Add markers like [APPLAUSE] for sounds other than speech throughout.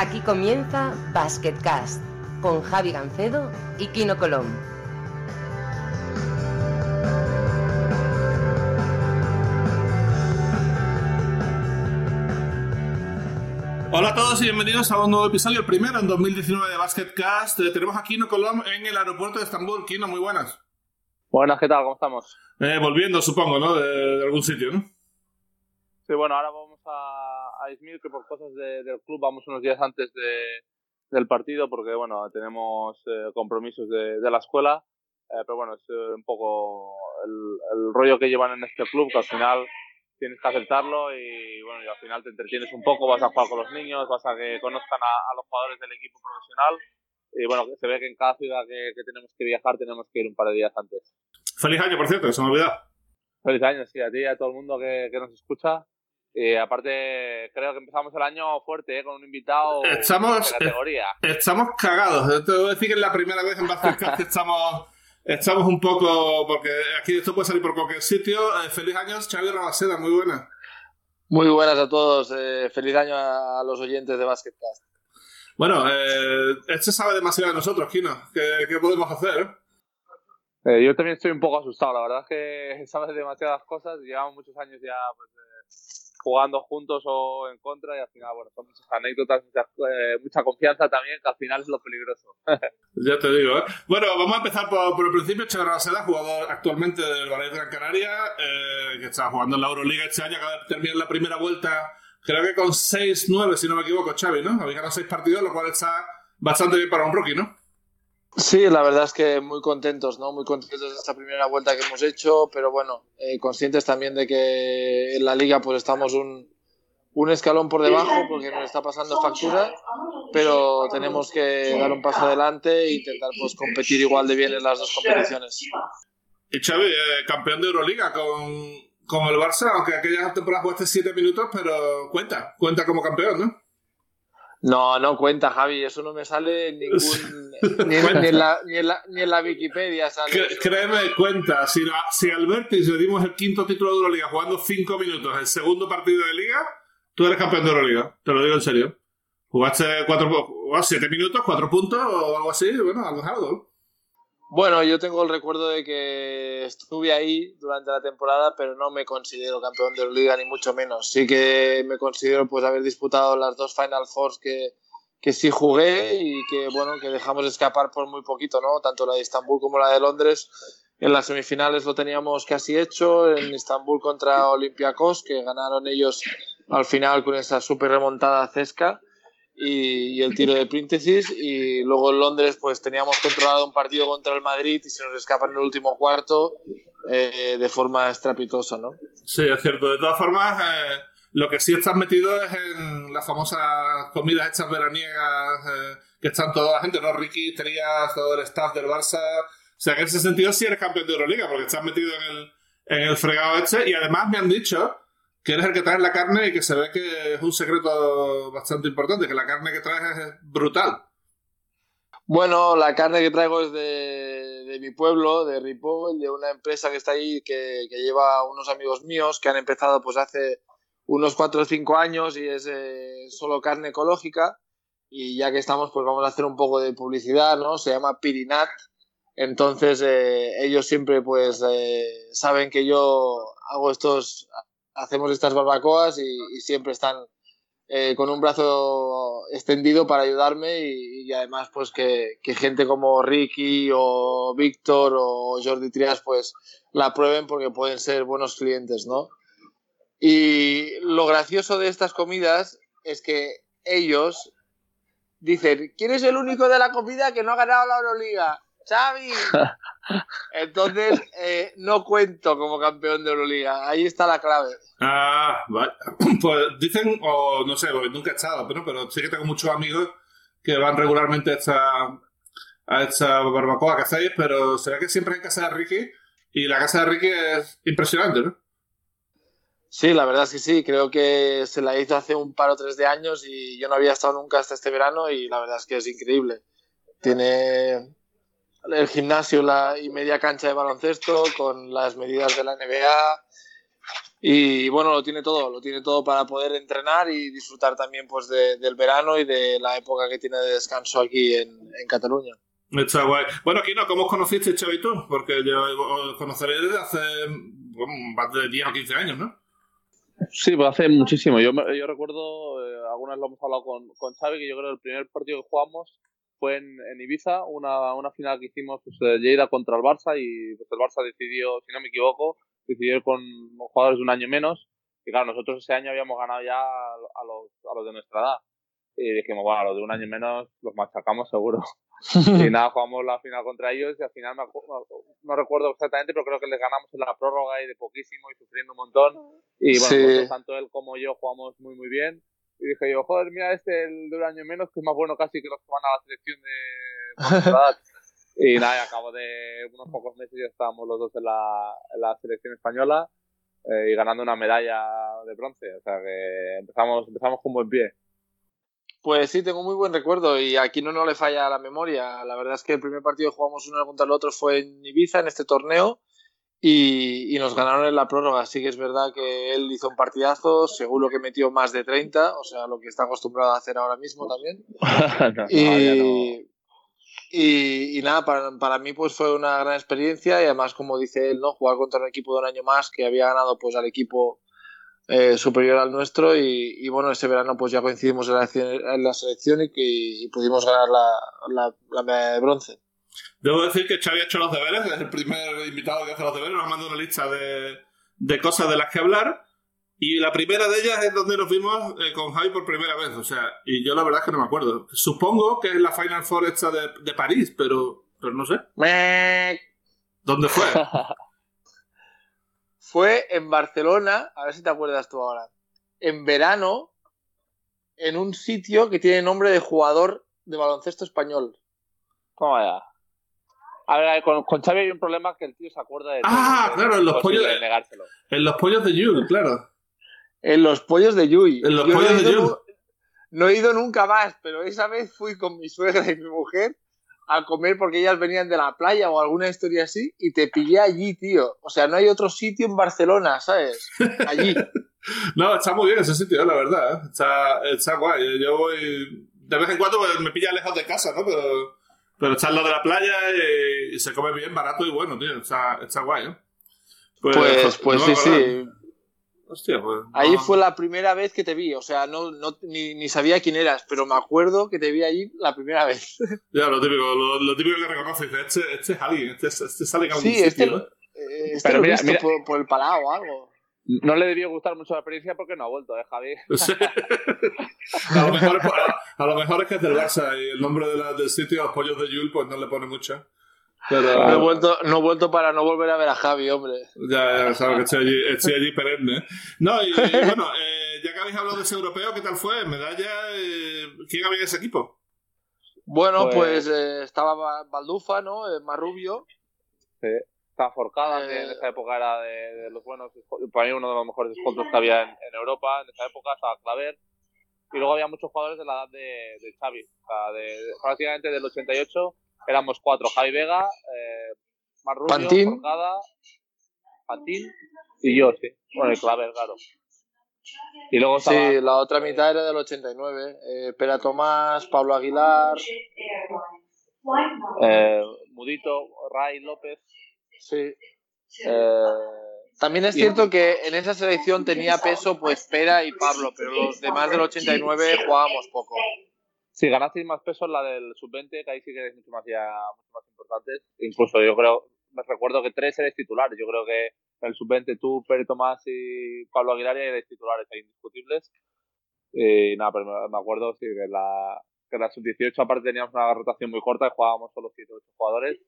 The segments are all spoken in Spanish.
Aquí comienza Basketcast con Javi Gancedo y Kino Colón. Hola a todos y bienvenidos a un nuevo episodio, el primero en 2019 de Basketcast. Eh, tenemos a Kino Colón en el aeropuerto de Estambul. Kino, muy buenas. Buenas, ¿qué tal? ¿Cómo estamos? Eh, volviendo, supongo, ¿no? De, de algún sitio, ¿no? Sí, bueno, ahora vamos a, a Izmir, que por cosas de- del club vamos unos días antes de, del partido, porque, bueno, tenemos eh, compromisos de, de la escuela. Eh, pero bueno, es eh, un poco el, el rollo que llevan en este club, que al final tienes que aceptarlo y, bueno, y al final te entretienes un poco, vas a jugar con los niños, vas a que conozcan a, a los jugadores del equipo profesional. Y bueno, que se ve que en cada ciudad que, que tenemos que viajar tenemos que ir un par de días antes. Feliz año, por cierto, se me olvidado. Feliz año, sí, a ti y a todo el mundo que, que nos escucha. Y aparte, creo que empezamos el año fuerte, ¿eh? con un invitado Estamos- de categoría. Estamos cagados. Te voy a decir que es la primera vez en Basketcast que estamos, estamos un poco... Porque aquí esto puede salir por cualquier sitio. Eh, feliz año, Xavi Rabaseda, muy buena. Muy buenas a todos, eh, feliz año a los oyentes de Basketcast. Bueno, eh, este sabe demasiado de nosotros, Kino. ¿Qué, qué podemos hacer? eh? Eh, yo también estoy un poco asustado, la verdad es que [LAUGHS] sabes demasiadas cosas. Llevamos muchos años ya pues, eh, jugando juntos o en contra y al final, bueno, son muchas anécdotas, muchas, eh, mucha confianza también, que al final es lo peligroso. [LAUGHS] Ya te digo, ¿eh? Bueno, vamos a empezar por, por el principio. Rabaseda, jugador actualmente del de Gran Canaria, eh, que está jugando en la Euroliga este año, acaba de terminar la primera vuelta, creo que con 6-9, si no me equivoco, Xavi, ¿no? Habéis ganado 6 partidos, lo cual está bastante bien para un rookie, ¿no? Sí, la verdad es que muy contentos, ¿no? Muy contentos de esta primera vuelta que hemos hecho, pero bueno, eh, conscientes también de que en la liga pues estamos un, un escalón por debajo porque nos está pasando factura, pero tenemos que dar un paso adelante e intentar pues competir igual de bien en las dos competiciones. Y Xavi, eh, campeón de Euroliga con, con el Barça, aunque aquella temporada jugaste 7 minutos, pero cuenta, cuenta como campeón, ¿no? No, no cuenta, Javi, eso no me sale en ningún... [LAUGHS] ni, en, ni en la, ni, en la, ni en la Wikipedia sale créeme, cuenta, si, la- si le dimos el quinto título de Euroliga jugando 5 minutos, el segundo partido de liga, tú eres campeón de Euroliga, te lo digo en serio. Jugaste 7 minutos, 4 puntos o algo así, bueno, algo es algo. Bueno, yo tengo el recuerdo de que estuve ahí durante la temporada, pero no me considero campeón de Euroliga ni mucho menos. Sí que me considero pues haber disputado las dos Final Fours que, que sí jugué y que bueno que dejamos escapar por muy poquito, ¿no? Tanto la de Estambul como la de Londres. En las semifinales lo teníamos casi hecho, en Estambul contra Olympiacos, que ganaron ellos al final con esa super remontada cesca y, y el tiro de Príntesis y luego en Londres pues teníamos controlado un partido contra el Madrid y se nos escapa en el último cuarto eh, de forma estrepitosa, ¿no? Sí, es cierto. De todas formas, eh, lo que sí estás metido es en las famosas comidas estas veraniegas eh, que están toda la gente, ¿no? Ricky, Trías, todo el staff del Barça. O sea, que en ese sentido sí eres campeón de Euroliga, porque estás metido en el, en el fregado este. Y además me han dicho que eres el que traes la carne y que se ve que es un secreto bastante importante, que la carne que traes es brutal. Bueno, la carne que traigo es de, mi pueblo, de Ripoll, de una empresa que está ahí que, que lleva unos amigos míos que han empezado pues hace unos 4 o 5 años y es eh, solo carne ecológica y ya que estamos pues vamos a hacer un poco de publicidad, ¿no? Se llama Pirinat. Entonces eh, ellos siempre pues eh, saben que yo hago estos, hacemos estas barbacoas y, siempre están eh, con un brazo extendido para ayudarme y, además pues que, que gente como Ricky o Víctor o Jordi Trias pues la prueben porque pueden ser buenos clientes, ¿no? Y lo gracioso de estas comidas es que ellos dicen, ¿quién es el único de la comida que no ha ganado la Euroliga? ¡Xavi! [LAUGHS] Entonces, eh, no cuento como campeón de Euroliga. Ahí está la clave. Ah, vale. [CLEARS THROAT] Pues dicen, o no sé, porque nunca he estado, pero, pero sí que tengo muchos amigos que van regularmente a esta, a esta barbacoa que hacéis, pero se ve que siempre en casa de Ricky y la casa de Ricky es impresionante, ¿no? Sí, la verdad es que sí. Creo que se la hizo hace un par o tres de años y yo no había estado nunca hasta este verano y la verdad es que es increíble. Tiene el gimnasio la, y media cancha de baloncesto con las medidas de la NBA. Y bueno, lo tiene todo, lo tiene todo para poder entrenar y disfrutar también pues del verano y de la época que tiene de descanso aquí en, en Cataluña. Está guay. Bueno, Kino, ¿cómo os conociste, Xavi, tú? Porque yo os conoceré desde hace más de 10 o 15 años, ¿no? Sí, pues hace muchísimo. Yo, yo recuerdo, eh, algunas lo hemos hablado con, con Xavi, que yo creo que el primer partido que jugamos fue en, en Ibiza, una, una, final que hicimos pues, Lleida contra el Barça y pues, el Barça decidió, si no me equivoco, decidió con jugadores de un año menos. Y claro, nosotros ese año habíamos ganado ya a los, a los de nuestra edad. Y dijimos, bueno, a los de un año menos los machacamos seguro. [LAUGHS] y nada, jugamos la final contra ellos y al final me, no recuerdo exactamente, pero creo que les ganamos en la prórroga y de poquísimo y sufriendo un montón. Y bueno, pues, tanto él como yo jugamos muy, muy bien. Y dije yo, joder, mira este, el de un año menos, que es más bueno casi que los que van a la selección de... [LAUGHS] y nada, y cabo de unos pocos meses ya estábamos los dos en la, en la selección española eh, y ganando una medalla de bronce. O sea que empezamos, empezamos con buen pie. Pues sí, tengo muy buen recuerdo y aquí no, no le falla la memoria. La verdad es que el primer partido que jugamos uno contra el otro fue en Ibiza, en este torneo, y, y, nos ganaron en la prórroga. Sí que es verdad que él hizo un partidazo, seguro que metió más de 30, o sea, lo que está acostumbrado a hacer ahora mismo también. [LAUGHS] no, y, no. y, y, nada, para, para, mí pues fue una gran experiencia y además, como dice él, ¿no? jugar contra un equipo de un año más que había ganado pues al equipo eh, superior al nuestro y, bueno, ese verano pues ya coincidimos en la, en la selección y, que, pudimos ganar la, la, la, medalla de bronce. Debo decir que Xavi ha hecho los deberes, es el primer invitado que hace los deberes, nos manda una lista de, de cosas de las que hablar y la primera de ellas es donde nos vimos eh, con Javi por primera vez, o sea, y yo la verdad es que no me acuerdo. Supongo que es la Final Four esta de, de París, pero, pero no sé. ¿Dónde fue? [LAUGHS] fue en Barcelona, a ver si te acuerdas tú ahora, en verano, en un sitio que tiene nombre de jugador de baloncesto español. ¿Cómo vaya? A ver, con, con, Xavi hay un problema que el tío se acuerda de. Ah, claro, en los pollos. De negárselo. En los pollos de Yul, claro. En los pollos de Yui. En los Yo pollos no de Yul. No he ido nunca más, pero esa vez fui con mi suegra y mi mujer a comer porque ellas venían de la playa o alguna historia así y te pillé allí, tío. O sea, no hay otro sitio en Barcelona, ¿sabes? Allí. [LAUGHS] no, está muy bien ese sitio, la verdad. ¿eh? Está, está guay. Yo voy. De vez en cuando me pilla lejos de casa, ¿no? Pero, pero está al lado de la playa y, y, se come bien, barato y bueno, tío. Está, está guay, ¿eh? Pues, pues, pues no sí, sí. Hostia, pues. Ahí no. fue la primera vez que te vi, o sea, no, no ni, ni, sabía quién eras, pero me acuerdo que te vi allí la primera vez. [LAUGHS] Ya, lo típico, lo, lo típico que reconoces, este, este es alguien, este, este sale en algún sí, sitio, este, ¿no? eh, este pero lo mira, visto mira. Por, por, el palado o algo. No le debió gustar mucho la experiencia porque no ha vuelto, ¿eh, Javi? [LAUGHS] Sí. a, lo mejor, a, a, lo mejor es que es del Barça y el nombre de la, del sitio, los pollos de Yul, pues no le pone mucho. Pero, no, he vuelto, no he vuelto para no volver a ver a Javi, hombre. Ya, ya sabes que estoy allí, estoy allí perenne. No, y, y bueno, eh, ya que habéis hablado de ese europeo, ¿qué tal fue? ¿Medalla? Eh, ¿Quién había en ese equipo? Bueno, pues, pues eh, estaba Baldufa, ¿no? Eh, Marrubio. Sí. Estaba Forcada, que en esa época era de, de, los buenos, para mí uno de los mejores escoltos que había en, en, Europa. En esa época estaba Claver. Y luego había muchos jugadores de la edad de, de Xavi. O sea, de, prácticamente del 88 éramos cuatro, Javi Vega, eh, Marrubio, Pantín. Forcada, Pantín y yo, sí. Bueno, y Claver, claro. Y luego estaba, Sí, la otra mitad era del 89. Eh, Pera Tomás, Pablo Aguilar. Eh, Mudito, Ray López. Sí. Eh, También es cierto que en esa selección tenía peso pues Pera y Pablo, pero los demás del 89 jugábamos poco. Sí, ganasteis más peso en la del sub-20, que ahí sí que eres mucho más, ya, mucho más importantes. Incluso yo creo, me recuerdo que tres eres titulares. Yo creo que en el sub-20 tú, Pere Tomás y Pablo Aguilar eres titulares ahí indiscutibles. Y nada, pero me acuerdo sí, que la, que la sub-18 aparte teníamos una rotación muy corta y jugábamos solo 7 8 jugadores.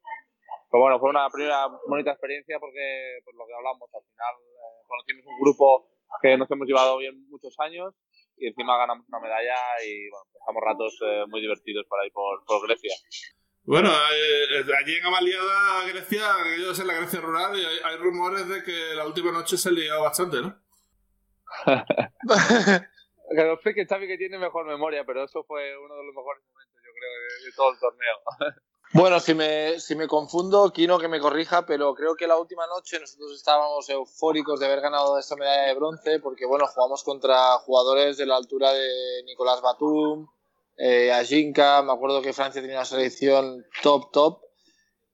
Pero bueno, fue una primera bonita experiencia porque, por lo que hablamos, al final eh, conocimos un grupo que nos hemos llevado bien muchos años y encima ganamos una medalla y bueno, pasamos ratos eh, muy divertidos por ahí por, por Grecia. Bueno, eh, allí en Amaliada, Grecia, yo sé la Grecia rural, y hay, hay, rumores de que la última noche se lió bastante, ¿no? que no sé que Xavi que tiene mejor memoria, pero eso fue uno de los mejores momentos, yo creo, de, de todo el torneo. [LAUGHS] Bueno, si me, si me confundo, Kino que me corrija, pero creo que la última noche nosotros estábamos eufóricos de haber ganado esta medalla de bronce, porque bueno, jugamos contra jugadores de la altura de Nicolás Batum, eh, Ajinka, me acuerdo que Francia tenía una selección top, top,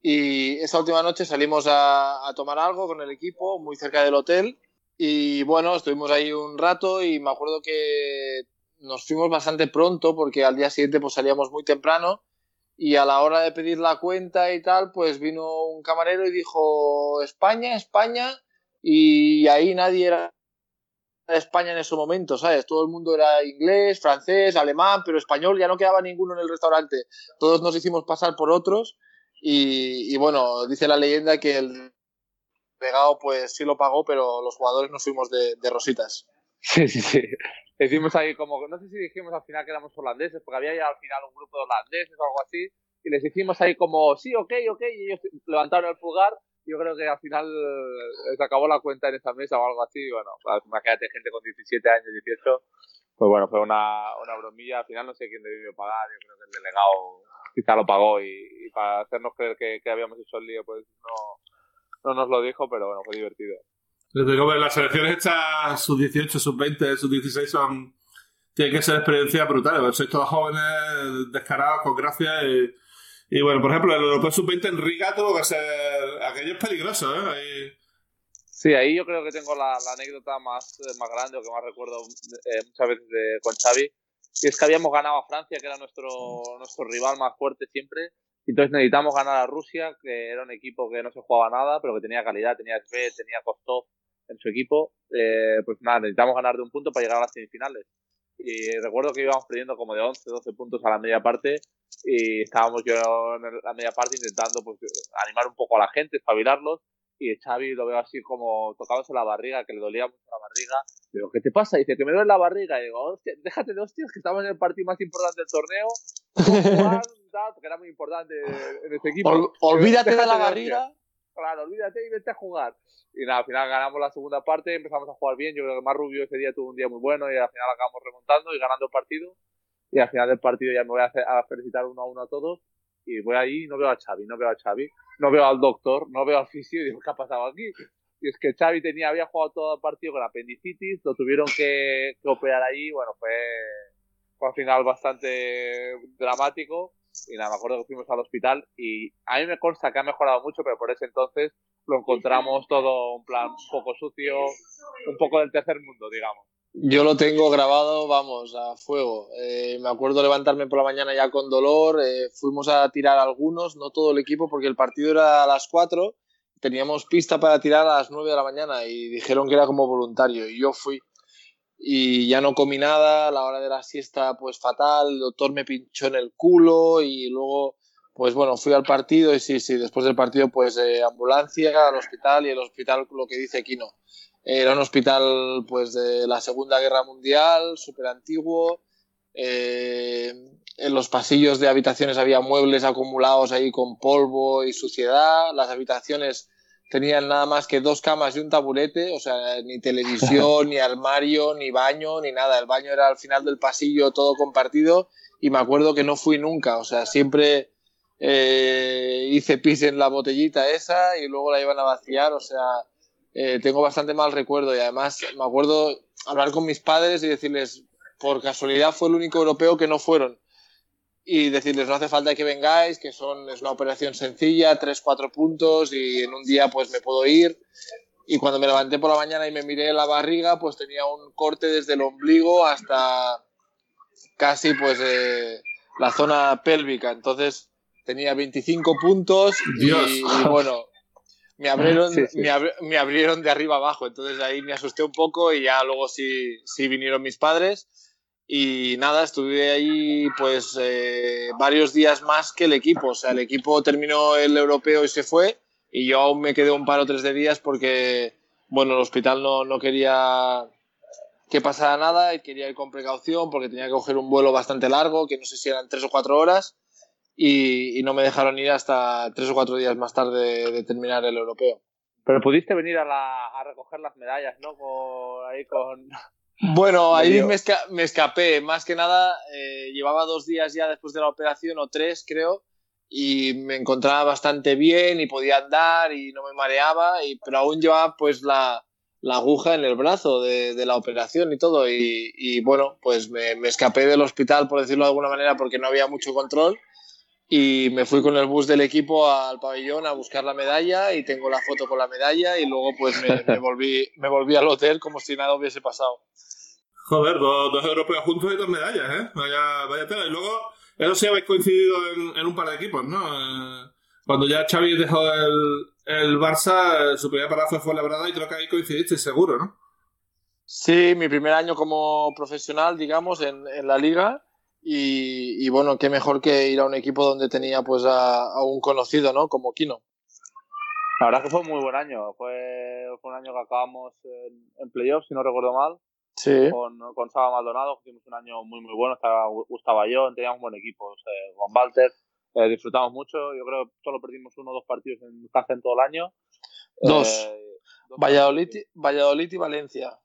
y esa última noche salimos a, a tomar algo con el equipo, muy cerca del hotel, y bueno, estuvimos ahí un rato y me acuerdo que nos fuimos bastante pronto, porque al día siguiente pues salíamos muy temprano, y a la hora de pedir la cuenta y tal, pues vino un camarero y dijo España, España, y ahí nadie era de España en ese momento, ¿sabes? Todo el mundo era inglés, francés, alemán, pero español, ya no quedaba ninguno en el restaurante. Todos nos hicimos pasar por otros y, bueno, dice la leyenda que el pegado pues sí lo pagó, pero los jugadores nos fuimos de rositas. Sí, sí, sí. Decimos ahí como, no sé si dijimos al final que éramos holandeses, porque había ya al final un grupo de holandeses o algo así, y les hicimos ahí como, sí, ok, ok, y ellos levantaron el pulgar. Yo creo que al final se acabó la cuenta en esa mesa o algo así. Y bueno, pues, imagínate gente con 17 años, 18. Pues bueno, fue una, una bromilla. Al final no sé quién debió pagar. Yo creo que el delegado quizá lo pagó y, y para hacernos creer que, que, habíamos hecho el lío, pues no, no nos lo dijo, pero bueno, fue divertido. Las selecciones estas, sus 18, sus 20, sus 16 son. Tienen que ser experiencias brutales. Sois todos jóvenes, descarados, con gracia. Y, bueno, por ejemplo, el Europeo Sub-20 en Riga tuvo que ser. Aquello es peligroso, ¿eh? Ahí... Sí, ahí yo creo que tengo la, anécdota más, más grande o que más recuerdo eh, muchas veces de, con Xavi. Y es que habíamos ganado a Francia, que era nuestro, nuestro rival más fuerte siempre. Y entonces necesitamos ganar a Rusia, que era un equipo que no se jugaba nada, pero que tenía calidad, tenía SV, tenía Kostov en su equipo. Eh, pues nada, necesitamos ganar de un punto para llegar a las semifinales. Y recuerdo que íbamos perdiendo como de 11, 12 puntos a la media parte y estábamos yo en la media parte intentando pues animar un poco a la gente, espabilarlos y Xavi lo veo así como tocándose la barriga, que le dolía mucho la barriga. Digo, ¿qué te pasa? dice que me duele la barriga. Y digo, hostia, déjate de hostias, que estamos en el partido más importante del torneo. [LAUGHS] Jugar, tal, porque era muy importante en este equipo. Ol, olvídate de la barriga. Claro, olvídate y vete a jugar. Y nada, al final ganamos la segunda parte, empezamos a jugar bien. Yo creo que más Rubio ese día tuvo un día muy bueno y al final acabamos remontando y ganando el partido. Y al final del partido ya me voy a, felicitar uno a uno a todos. Y voy ahí y no veo a Xavi, no veo a Xavi, no veo al doctor, no veo al [LAUGHS] fisio y digo, ¿qué ha pasado aquí? Y es que Xavi tenía, había jugado todo el partido con apendicitis, lo tuvieron que, que operar ahí, bueno, fue, fue al final bastante dramático. Y nada, me acuerdo que fuimos al hospital y a mí me consta que ha mejorado mucho, pero por ese entonces lo encontramos todo un plan un poco sucio, un poco del tercer mundo, digamos. Yo lo tengo grabado, vamos, a fuego. Eh, me acuerdo levantarme por la mañana ya con dolor. Eh, fuimos a tirar algunos, no todo el equipo, porque el partido era a las 4. Teníamos pista para tirar a las 9 de la mañana y dijeron que era como voluntario. Y yo fui. Y ya no comí nada. La hora de la siesta, pues fatal. El doctor me pinchó en el culo y luego, pues bueno, fui al partido. Y sí, sí, después del partido, pues ambulancia al hospital y el hospital lo que dice Kino. Era un hospital pues de la Segunda Guerra Mundial, súper antiguo. Eh, en los pasillos de habitaciones había muebles acumulados ahí con polvo y suciedad. Las habitaciones tenían nada más que dos camas y un taburete, o sea, ni televisión, [LAUGHS] ni armario, ni baño, ni nada. El baño era al final del pasillo todo compartido y me acuerdo que no fui nunca, o sea, siempre eh, hice pis en la botellita esa y luego la iban a vaciar, o sea, eh, tengo bastante mal recuerdo y además me acuerdo hablar con mis padres y decirles, por casualidad fue el único europeo que no fueron. Y decirles, no hace falta que vengáis, que son, es una operación sencilla, tres, cuatro puntos y en un día pues me puedo ir. Y cuando me levanté por la mañana y me miré la barriga, pues tenía un corte desde el ombligo hasta casi pues eh, la zona pélvica. Entonces tenía 25 puntos y, y bueno, me abrieron, sí, sí. Me, abri me, abrieron de arriba abajo, entonces ahí me asusté un poco y ya luego sí, sí vinieron mis padres y nada, estuve ahí pues eh, varios días más que el equipo, o sea, el equipo terminó el europeo y se fue y yo aún me quedé un par o tres de días porque, bueno, el hospital no, no quería que pasara nada y quería ir con precaución porque tenía que coger un vuelo bastante largo, que no sé si eran tres o cuatro horas y, y, no me dejaron ir hasta tres o cuatro días más tarde de terminar el europeo. Pero pudiste venir a, la, a recoger las medallas, ¿no? Con, ahí con... Bueno, ahí me, esca me, escapé. Más que nada, eh, llevaba dos días ya después de la operación, o tres creo, y me encontraba bastante bien y podía andar y no me mareaba, y, pero aún llevaba pues la, la aguja en el brazo de, de la operación y todo. Y, y bueno, pues me, me, escapé del hospital, por decirlo de alguna manera, porque no había mucho control. Y me fui con el bus del equipo al pabellón a buscar la medalla y tengo la foto con la medalla y luego pues me, [LAUGHS] me volví, me volví al hotel como si nada hubiese pasado. Joder, dos, dos europeos juntos y dos medallas, ¿eh? Vaya, vaya tela. Y luego eso sí habéis coincidido en, en un par de equipos, ¿no? Eh, cuando ya Xavi dejó el, el Barça, su primera parada fue Labrada y creo que ahí coincidiste seguro, ¿no? Sí, mi primer año como profesional, digamos, en, en la liga. Y, y, bueno, qué mejor que ir a un equipo donde tenía pues a, a un conocido, ¿no? Como Kino. La verdad que fue un muy buen año. Fue, fue un año que acabamos en, en playoffs, si no recuerdo mal. Sí. Con, con Saba Maldonado, hicimos un año muy, muy bueno. Estaba Gustavo yo, teníamos un buen equipo. O sea, con Walter, eh, disfrutamos mucho. Yo creo que solo perdimos uno o dos partidos en casa en todo el año. Dos. Eh, dos Valladolid. Valladolid y Valencia.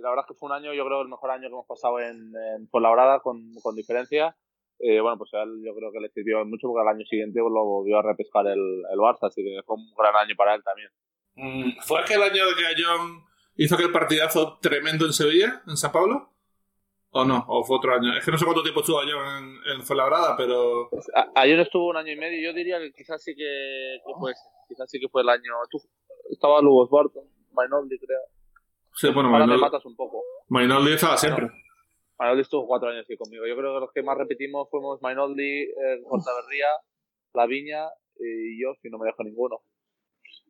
La verdad es que fue un año, yo creo, el mejor año que hemos pasado en, en Fuenlabrada, con, con diferencia. Eh, bueno, pues él yo creo que le sirvió mucho porque al año siguiente lo volvió a repescar el, el Barça, así que fue un gran año para él también. Mm, ¿Fue aquel año que John hizo aquel partidazo tremendo en Sevilla, en San Pablo? ¿O no? ¿O fue otro año? Es que no sé cuánto tiempo estuvo John en, en Fuenlabrada, pero... Ayer estuvo un año y medio. Yo diría que quizás sí que, que fue ese. Quizás sí que fue el año... Tú, estaba Lugos Barton, Mainoldi, creo. Sí, bueno, Ahora Mainoldi, me matas un poco. Mainoldi estaba siempre. Bueno, Mainoldi estuvo cuatro años aquí conmigo. Yo creo que los que más repetimos fuimos Mainoldi, eh, Cortaverría, La Viña y yo, si no me dejo ninguno.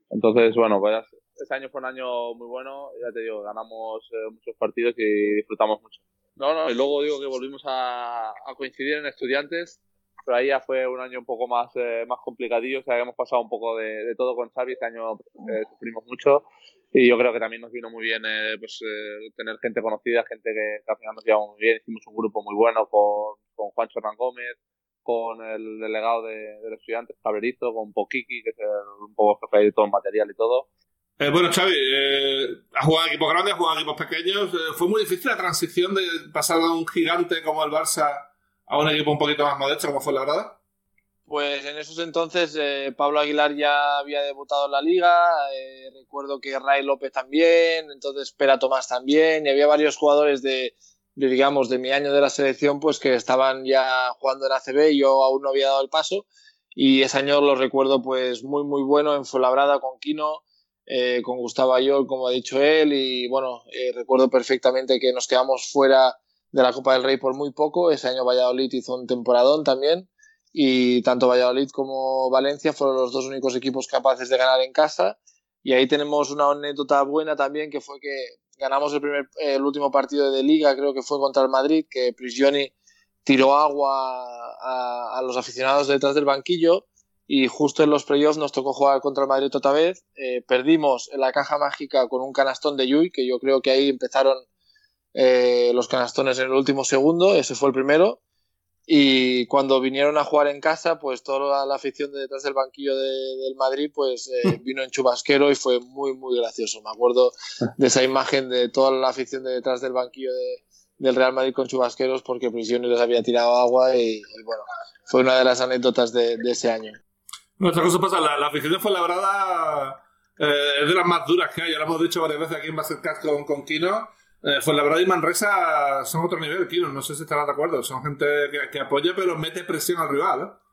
Entonces, bueno, pues ese año fue un año muy bueno. Ya te digo, ganamos eh, muchos partidos y disfrutamos mucho. No, no, y luego digo que volvimos a, a coincidir en estudiantes, pero ahí ya fue un año un poco más, eh, más complicadillo, o sea, habíamos pasado un poco de, de todo con Xavi, este año eh, sufrimos mucho y yo creo que también nos vino muy bien eh, pues eh, tener gente conocida, gente que, al final nos llevamos muy bien, hicimos un grupo muy bueno con, con Juancho Hernán Gómez, con el delegado de, los estudiantes, Cabrerito, con Poquiqui, que es el, un poco jefe de todo el material y todo, eh, bueno, Xavi, eh, has jugado equipos grandes, has jugado equipos pequeños. Eh, ¿Fue muy difícil la transición de pasar de un gigante como el Barça a un equipo un poquito más modesto como fue la Grada? Pues en esos entonces eh, Pablo Aguilar ya había debutado en la liga, eh, recuerdo que Ray López también, entonces Pera Tomás también, y había varios jugadores de, digamos, de mi año de la selección, pues que estaban ya jugando en ACB y yo aún no había dado el paso, y ese año lo recuerdo pues muy muy bueno en Fuenlabrada con Quino, eh, con Gustavo Ayol, como ha dicho él, y bueno, eh, recuerdo perfectamente que nos quedamos fuera de la Copa del Rey por muy poco. Ese año Valladolid hizo un temporadón también, y tanto Valladolid como Valencia fueron los dos únicos equipos capaces de ganar en casa. Y ahí tenemos una anécdota buena también, que fue que ganamos el, primer, el último partido de liga, creo que fue contra el Madrid, que Prigioni tiró agua a, los aficionados detrás del banquillo y justo en los playoffs nos tocó jugar contra el Madrid otra vez. Eh, perdimos en la caja mágica con un canastón de Yui, que yo creo que ahí empezaron eh, los canastones en el último segundo, ese fue el primero. Y cuando vinieron a jugar en casa, pues toda la afición de detrás del banquillo de, del Madrid, pues eh, [LAUGHS] vino en chubasquero y fue muy, muy gracioso. Me acuerdo de esa imagen de toda la afición de detrás del banquillo de, del Real Madrid con chubasqueros porque Prisiones les había tirado agua y, y bueno, fue una de las anécdotas de, de ese año. Otra cosa pasa, la, la afición de Fuenlabrada eh, es de las más duras que hay, ya lo hemos dicho varias veces aquí en Basketcast con, con Kino. Eh, Fuenlabrada y Manresa son otro nivel, Kino, no sé si estarás de acuerdo. Son gente que, que apoya pero mete presión al rival, ¿eh?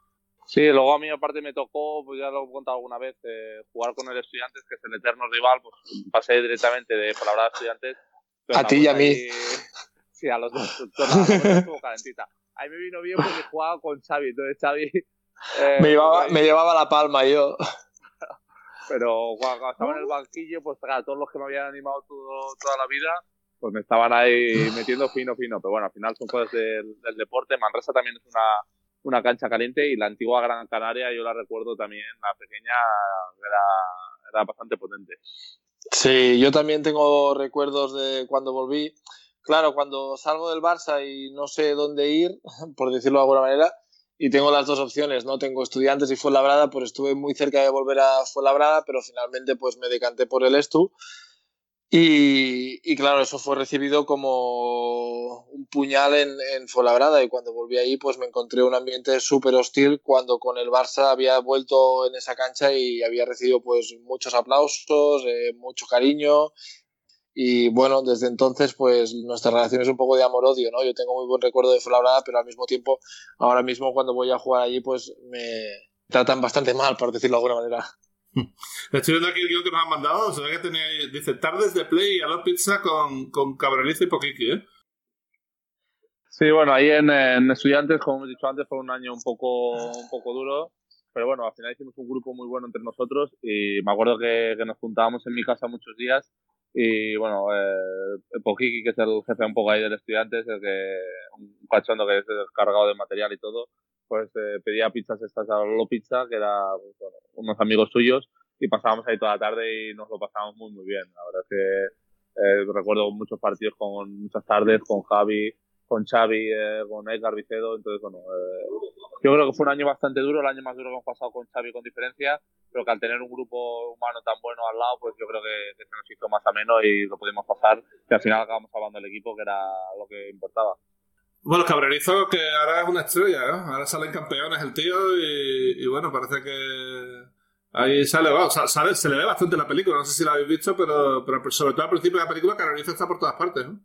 Sí, luego a mí aparte me tocó, pues ya lo he contado alguna vez, eh, jugar con el Estudiantes, que es el eterno rival, pues pasé directamente de Fuenlabrada a Estudiantes. A ti y a mí. Ahí, [LAUGHS] sí, a los dos. estuvo calentita. Ahí me vino bien porque jugaba con Xavi, entonces Xavi eh, [LAUGHS] me, llevaba, me llevaba la palma yo. [LAUGHS] Pero cuando estaba en el banquillo, pues claro, todos los que me habían animado todo, toda la vida, pues me estaban ahí metiendo fino, fino. Pero bueno, al final son cosas del, del deporte. Manresa también es una, una cancha caliente y la antigua Gran Canaria, yo la recuerdo también, la pequeña, era, era bastante potente. Sí, yo también tengo recuerdos de cuando volví. Claro, cuando salgo del Barça y no sé dónde ir, [LAUGHS] por decirlo de alguna manera, y tengo las dos opciones, ¿no? Tengo estudiantes y Fuenlabrada, pues estuve muy cerca de volver a Fuenlabrada, pero finalmente pues me decanté por el Estu. Y, claro, eso fue recibido como un puñal en, en y cuando volví ahí pues me encontré un ambiente súper hostil cuando con el Barça había vuelto en esa cancha y había recibido pues muchos aplausos, eh, mucho cariño y bueno, desde entonces pues nuestra relación es un poco de amor-odio, ¿no? Yo tengo muy buen recuerdo de Fuenlabrada, pero al mismo tiempo ahora mismo cuando voy a jugar allí pues me tratan bastante mal, por decirlo de alguna manera. Estoy viendo aquí el guion que nos han mandado. Se ve que tenía, dice tardes de play y a la pizza con, con cabrerizo y poquiqui, ¿eh? Sí, bueno, ahí en, Estudiantes, como hemos dicho antes, fue un año un poco, un poco duro. Pero bueno, al final hicimos un grupo muy bueno entre nosotros y me acuerdo que, que nos juntábamos en mi casa muchos días y bueno, eh, Poquiqui, que es el jefe un poco ahí del Estudiantes, el que, un cachondo que es cargado de material y todo, pues eh, pedía pizzas estas a Lolo Pizza, que era pues, unos amigos suyos, y pasábamos ahí toda la tarde y nos lo pasábamos muy, muy bien. La verdad es que eh, recuerdo muchos partidos con muchas tardes, con Javi, con Xavi, eh, con Edgar Vicedo, entonces bueno, eh, yo creo que fue un año bastante duro, el año más duro que hemos pasado con Xavi con diferencia, pero que al tener un grupo humano tan bueno al lado, pues yo creo que, se nos hizo más ameno y lo pudimos pasar, que al final acabamos salvando el equipo, que era lo que importaba. Bueno, Cabrerizo que ahora es una estrella, ¿eh? Ahora salen campeones el tío y, bueno, parece que ahí sale, sale, se le ve bastante la película, no sé si la habéis visto, pero, pero sobre todo al principio de la película Cabrerizo está por todas partes, ¿no?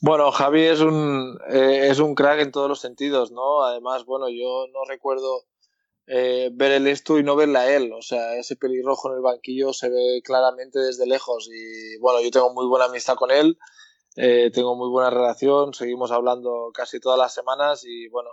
Bueno, Javi es un, eh, es un crack en todos los sentidos, ¿no? Además, bueno, yo no recuerdo eh, ver el esto y no verla a él. O sea, ese pelirrojo en el banquillo se ve claramente desde lejos. Y bueno, yo tengo muy buena amistad con él. Eh, tengo muy buena relación, seguimos hablando casi todas las semanas y bueno,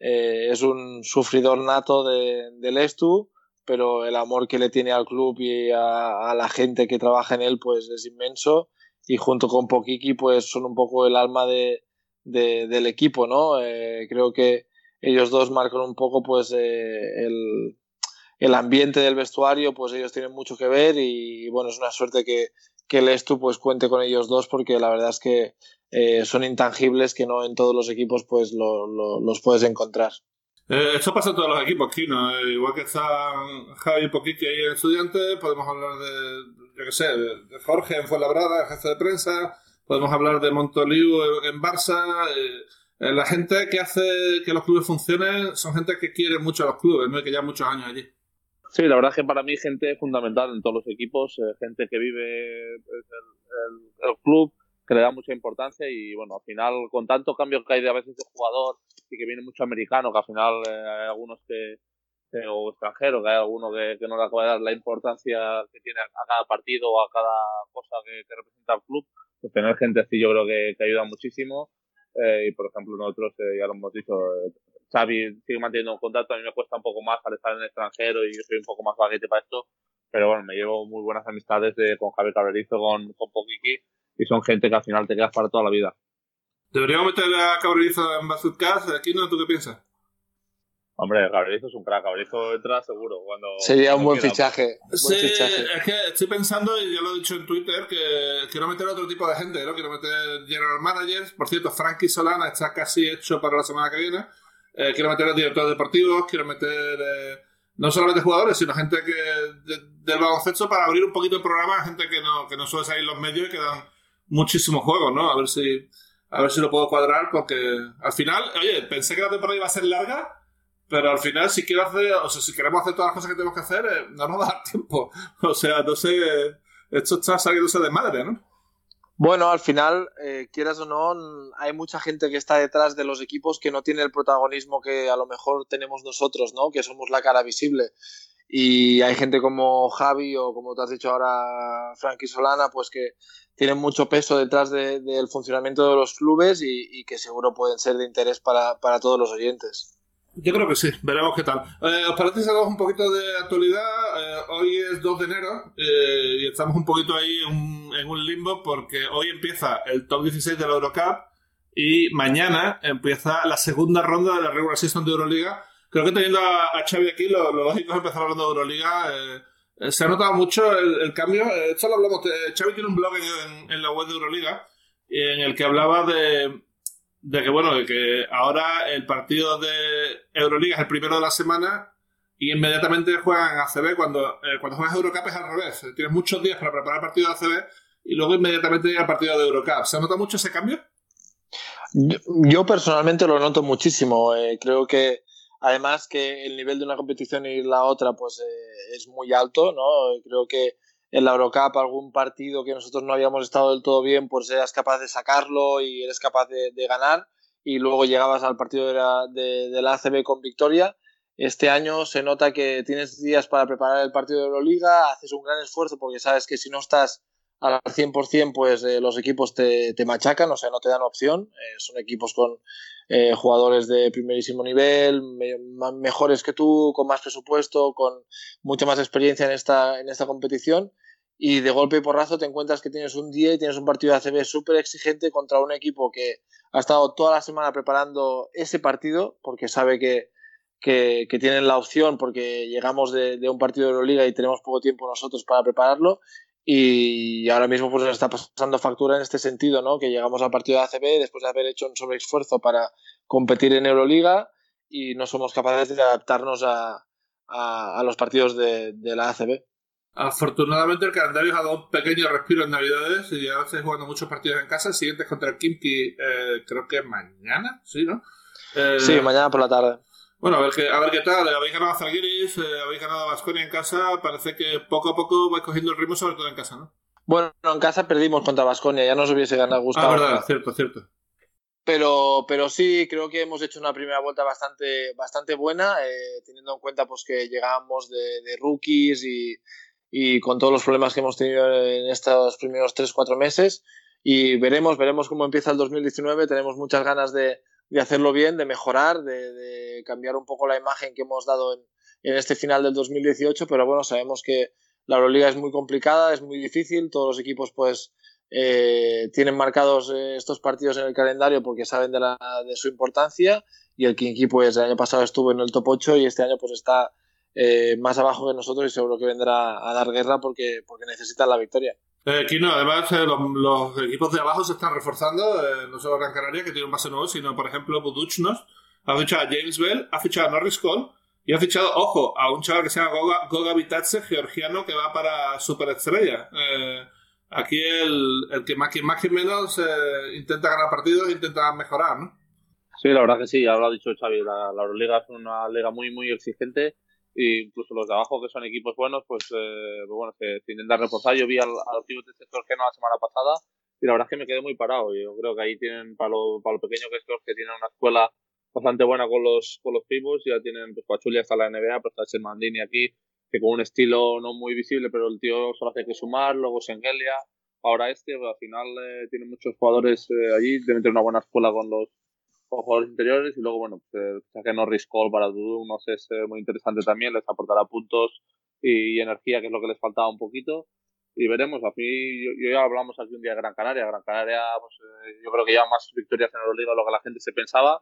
eh, es un sufridor nato de, del Estu, pero el amor que le tiene al club y a, la gente que trabaja en él pues es inmenso y junto con Pokiki pues son un poco el alma de, del equipo, ¿no? Eh, creo que ellos dos marcan un poco pues el, el ambiente del vestuario, pues ellos tienen mucho que ver y bueno, es una suerte que, que el Estu pues cuente con ellos dos porque la verdad es que eh, son intangibles que no en todos los equipos pues los puedes encontrar. Eh, esto pasa en todos los equipos aquí, ¿no? Eh, igual que están Javi y Poquiqui ahí en Estudiantes, podemos hablar de, yo qué sé, de Jorge en Fuenlabrada, jefe de prensa, podemos hablar de Montoliu en Barça. la gente que hace que los clubes funcionen son gente que quiere mucho a los clubes, ¿no? Y que lleva muchos años allí. Sí, la verdad es que para mí gente fundamental en todos los equipos, eh, gente que vive pues, el, club, que le da mucha importancia y bueno, al final con tanto cambio que hay de a veces de jugador y que viene mucho americano, que al final eh, hay algunos que, o extranjeros, que hay algunos que, no le acaba de dar la importancia que tiene a cada partido o a cada cosa que, representa el club, pues tener gente así yo creo que, que ayuda muchísimo. Eh, y por ejemplo nosotros, ya lo hemos dicho, Xavi sigue manteniendo un contacto, a mí me cuesta un poco más al estar en el extranjero y yo soy un poco más baguete para esto, pero bueno, me llevo muy buenas amistades de, con Javier Cabrerizo, con, con Poquiqui, y son gente que al final te quedas para toda la vida. ¿Deberíamos meter a Cabrerizo en Bazookas? ¿Aquí no? ¿Tú qué piensas? Hombre, Cabrerizo es un crack, Cabrerizo entra seguro. cuando Sería un buen fichaje. sí, es que estoy pensando, y ya lo he dicho en Twitter, que quiero meter a otro tipo de gente, ¿no? Quiero meter general managers. Por cierto, Frankie Solana está casi hecho para la semana que viene. Eh, quiero meter a directores deportivos, quiero meter eh, no solamente jugadores, sino gente que del baloncesto para abrir un poquito el programa a gente que no, que no suele salir los medios y que dan muchísimos juegos, ¿no? A ver si a ver si lo puedo cuadrar porque al final, oye, pensé que la temporada iba a ser larga, pero al final si quiero hacer, o sea, si queremos hacer todas las cosas que tenemos que hacer, eh, no nos va a dar [LAUGHS] tiempo. O sea, no sé, esto está saliéndose de madre, ¿no? Bueno, al final, eh, quieras o no, hay mucha gente que está detrás de los equipos que no tiene el protagonismo que a lo mejor tenemos nosotros, ¿no? Que somos la cara visible. Y hay gente como Javi o como te has dicho ahora Frankie Solana, pues que tienen mucho peso detrás del funcionamiento de los clubes y, que seguro pueden ser de interés para todos los oyentes. Yo creo que sí, veremos qué tal. Eh, ¿Os parece que hagamos un poquito de actualidad? Eh, hoy es 2 de enero eh, y estamos un poquito ahí en un limbo porque hoy empieza el top 16 de la Eurocup y mañana empieza la segunda ronda de la regular season de Euroliga. Creo que teniendo a, Xavi aquí, lo, lógico es empezar hablando de Euroliga. Eh, se ha notado mucho el, cambio. esto lo hablamos. Xavi tiene un blog en, en la web de Euroliga en el que hablaba de de que bueno, de que ahora el partido de Euroliga es el primero de la semana y inmediatamente juegan ACB cuando, eh, cuando juegas Eurocup es al revés. Tienes muchos días para preparar el partido de ACB y luego inmediatamente llega el partido de Eurocup. ¿Se nota mucho ese cambio? Yo, personalmente lo noto muchísimo. Eh, creo que además que el nivel de una competición y la otra pues eh, es muy alto, ¿no? Creo que en la Eurocup algún partido que nosotros no habíamos estado del todo bien, pues eras capaz de sacarlo y eres capaz de, ganar y luego llegabas al partido de la, de, la ACB con victoria. Este año se nota que tienes días para preparar el partido de Euroliga, haces un gran esfuerzo porque sabes que si no estás al 100% pues eh, los equipos te, te, machacan, o sea, no te dan opción. Eh, son equipos con eh, jugadores de primerísimo nivel, mejores que tú, con más presupuesto, con mucha más experiencia en esta, en esta competición. Y de golpe y porrazo te encuentras que tienes un día y tienes un partido de ACB súper exigente contra un equipo que ha estado toda la semana preparando ese partido porque sabe que, que, tienen la opción porque llegamos de, un partido de Euroliga y tenemos poco tiempo nosotros para prepararlo y ahora mismo pues nos está pasando factura en este sentido, ¿no? Que llegamos al partido de ACB después de haber hecho un sobreesfuerzo para competir en Euroliga y no somos capaces de adaptarnos a, a, los partidos de, de, la ACB. Afortunadamente el calendario ha dado un pequeño respiro en Navidades y ya estáis jugando muchos partidos en casa. El siguiente es contra el Kimki, eh, creo que mañana, ¿sí, no? Eh, sí, mañana por la tarde. Bueno, a ver qué, a ver qué tal. Habéis ganado a Zalgiris, eh, habéis ganado a Basconia en casa. Parece que poco a poco vais cogiendo el ritmo, sobre todo en casa, ¿no? Bueno, en casa perdimos contra Basconia, ya nos hubiese ganado gustado. Ah, verdad, cierto, cierto. Pero, pero sí, creo que hemos hecho una primera vuelta bastante, bastante buena, eh, teniendo en cuenta pues, que llegábamos de, de rookies y, y, con todos los problemas que hemos tenido en estos primeros 3-4 meses. Y veremos, veremos cómo empieza el 2019. Tenemos muchas ganas de, de hacerlo bien, de mejorar, de, cambiar un poco la imagen que hemos dado en, en, este final del 2018, pero bueno, sabemos que la Euroliga es muy complicada, es muy difícil, todos los equipos pues eh, tienen marcados eh, estos partidos en el calendario porque saben de, la, de su importancia y el Kinky pues el año pasado estuvo en el top 8 y este año pues está eh, más abajo que nosotros y seguro que vendrá a dar guerra porque, porque necesitan la victoria. Eh, Kino, además, eh, los, los, equipos de abajo se están reforzando, eh, no solo Gran Canaria, que tiene un base nuevo, sino, por ejemplo, Buduchnos ha fichado a James Bell, ha fichado a Norris Cole y ha fichado, ojo, a un chaval que se llama Goga, Goga georgiano, que va para superestrella. Eh, aquí el, el, que más que, más que menos eh, intenta ganar partidos e intenta mejorar, ¿no? Sí, la verdad que sí, ya lo ha dicho Xavi, la, la Euroliga es una liga muy, muy exigente y incluso los de abajo que son equipos buenos pues, eh, pues bueno se, se, intentan reforzar. Yo vi al, a los equipos de sector que no la semana pasada y la verdad es que me quedé muy parado. Yo creo que ahí tienen para lo, para lo pequeño que es que tienen una escuela bastante buena con los con los pibos. Ya tienen pues Pachulia hasta la NBA pero está Mandini aquí que con un estilo no muy visible pero el tío solo hace que sumar. Luego Sengelia ahora este pues, al final eh, tiene muchos jugadores eh, allí deben tener una buena escuela con los con jugadores interiores y luego, bueno, pues, eh, que Norris Cole para Dudu, no sé, es eh, muy interesante también, les aportará puntos y, y, energía, que es lo que les faltaba un poquito. Y veremos, a mí, yo, yo ya hablamos aquí un día de Gran Canaria. Gran Canaria, pues, eh, yo creo que ya más victorias en Euroliga de lo que la gente se pensaba,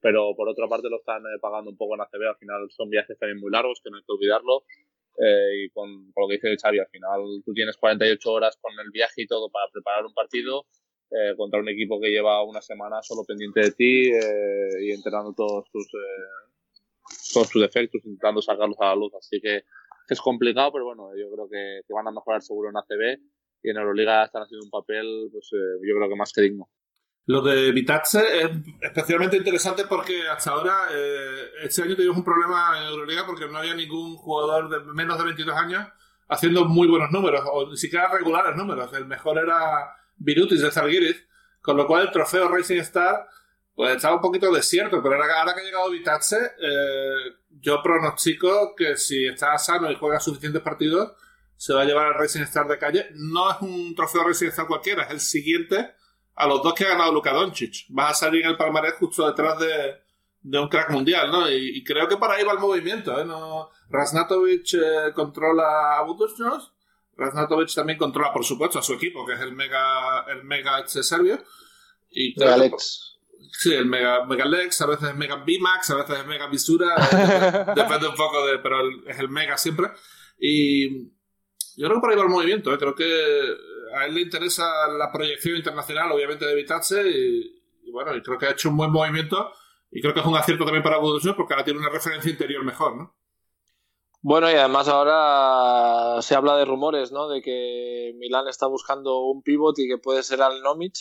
pero por otra parte lo están eh, pagando un poco en ACB. Al final son viajes también muy largos, que no hay que olvidarlo. Eh, y con, con, lo que dice Xavi, al final tú tienes 48 horas con el viaje y todo para preparar un partido eh, contra un equipo que lleva una semana solo pendiente de ti eh, y entrenando todos tus, eh, todos tus defectos, intentando sacarlos a la luz. Así que es complicado, pero bueno, yo creo que, que van a mejorar seguro en ACB y en Euroliga están haciendo un papel, pues eh, yo creo que más que digno. Lo de Vitace es especialmente interesante porque hasta ahora, eh, este año tuvimos un problema en Euroliga porque no había ningún jugador de menos de 22 años haciendo muy buenos números, o ni siquiera regulares números. El mejor era Virutis de Zalgiris, con lo cual el trofeo Racing Star pues estaba un poquito desierto, pero ahora, que ha llegado Vitace, eh, yo pronostico que si está sano y juega suficientes partidos, se va a llevar el Racing Star de calle. No es un trofeo Racing Star cualquiera, es el siguiente a los dos que ha ganado Luka Doncic. Va a salir en el palmarés justo detrás de, de un crack mundial, ¿no? Y, creo que para ahí va el movimiento, ¿eh? No, Rasnatovic eh, controla a Buducnos Raznatovic también controla, por supuesto, a su equipo, que es el Mega, el Mega X serbio. Y Mega Lex. Sí, el Mega, Mega Lex, a veces es Mega Bimax, a veces es Mega Visura, [LAUGHS] depende, un poco de, pero el, es el Mega siempre. Y yo creo que por ahí va el movimiento, ¿eh? creo que a él le interesa la proyección internacional, obviamente, de Vitace, y, y, bueno, y creo que ha hecho un buen movimiento, y creo que es un acierto también para Budusno, porque ahora tiene una referencia interior mejor, ¿no? Bueno, y además ahora se habla de rumores, ¿no? De que Milán está buscando un pivot y que puede ser Al Nomic.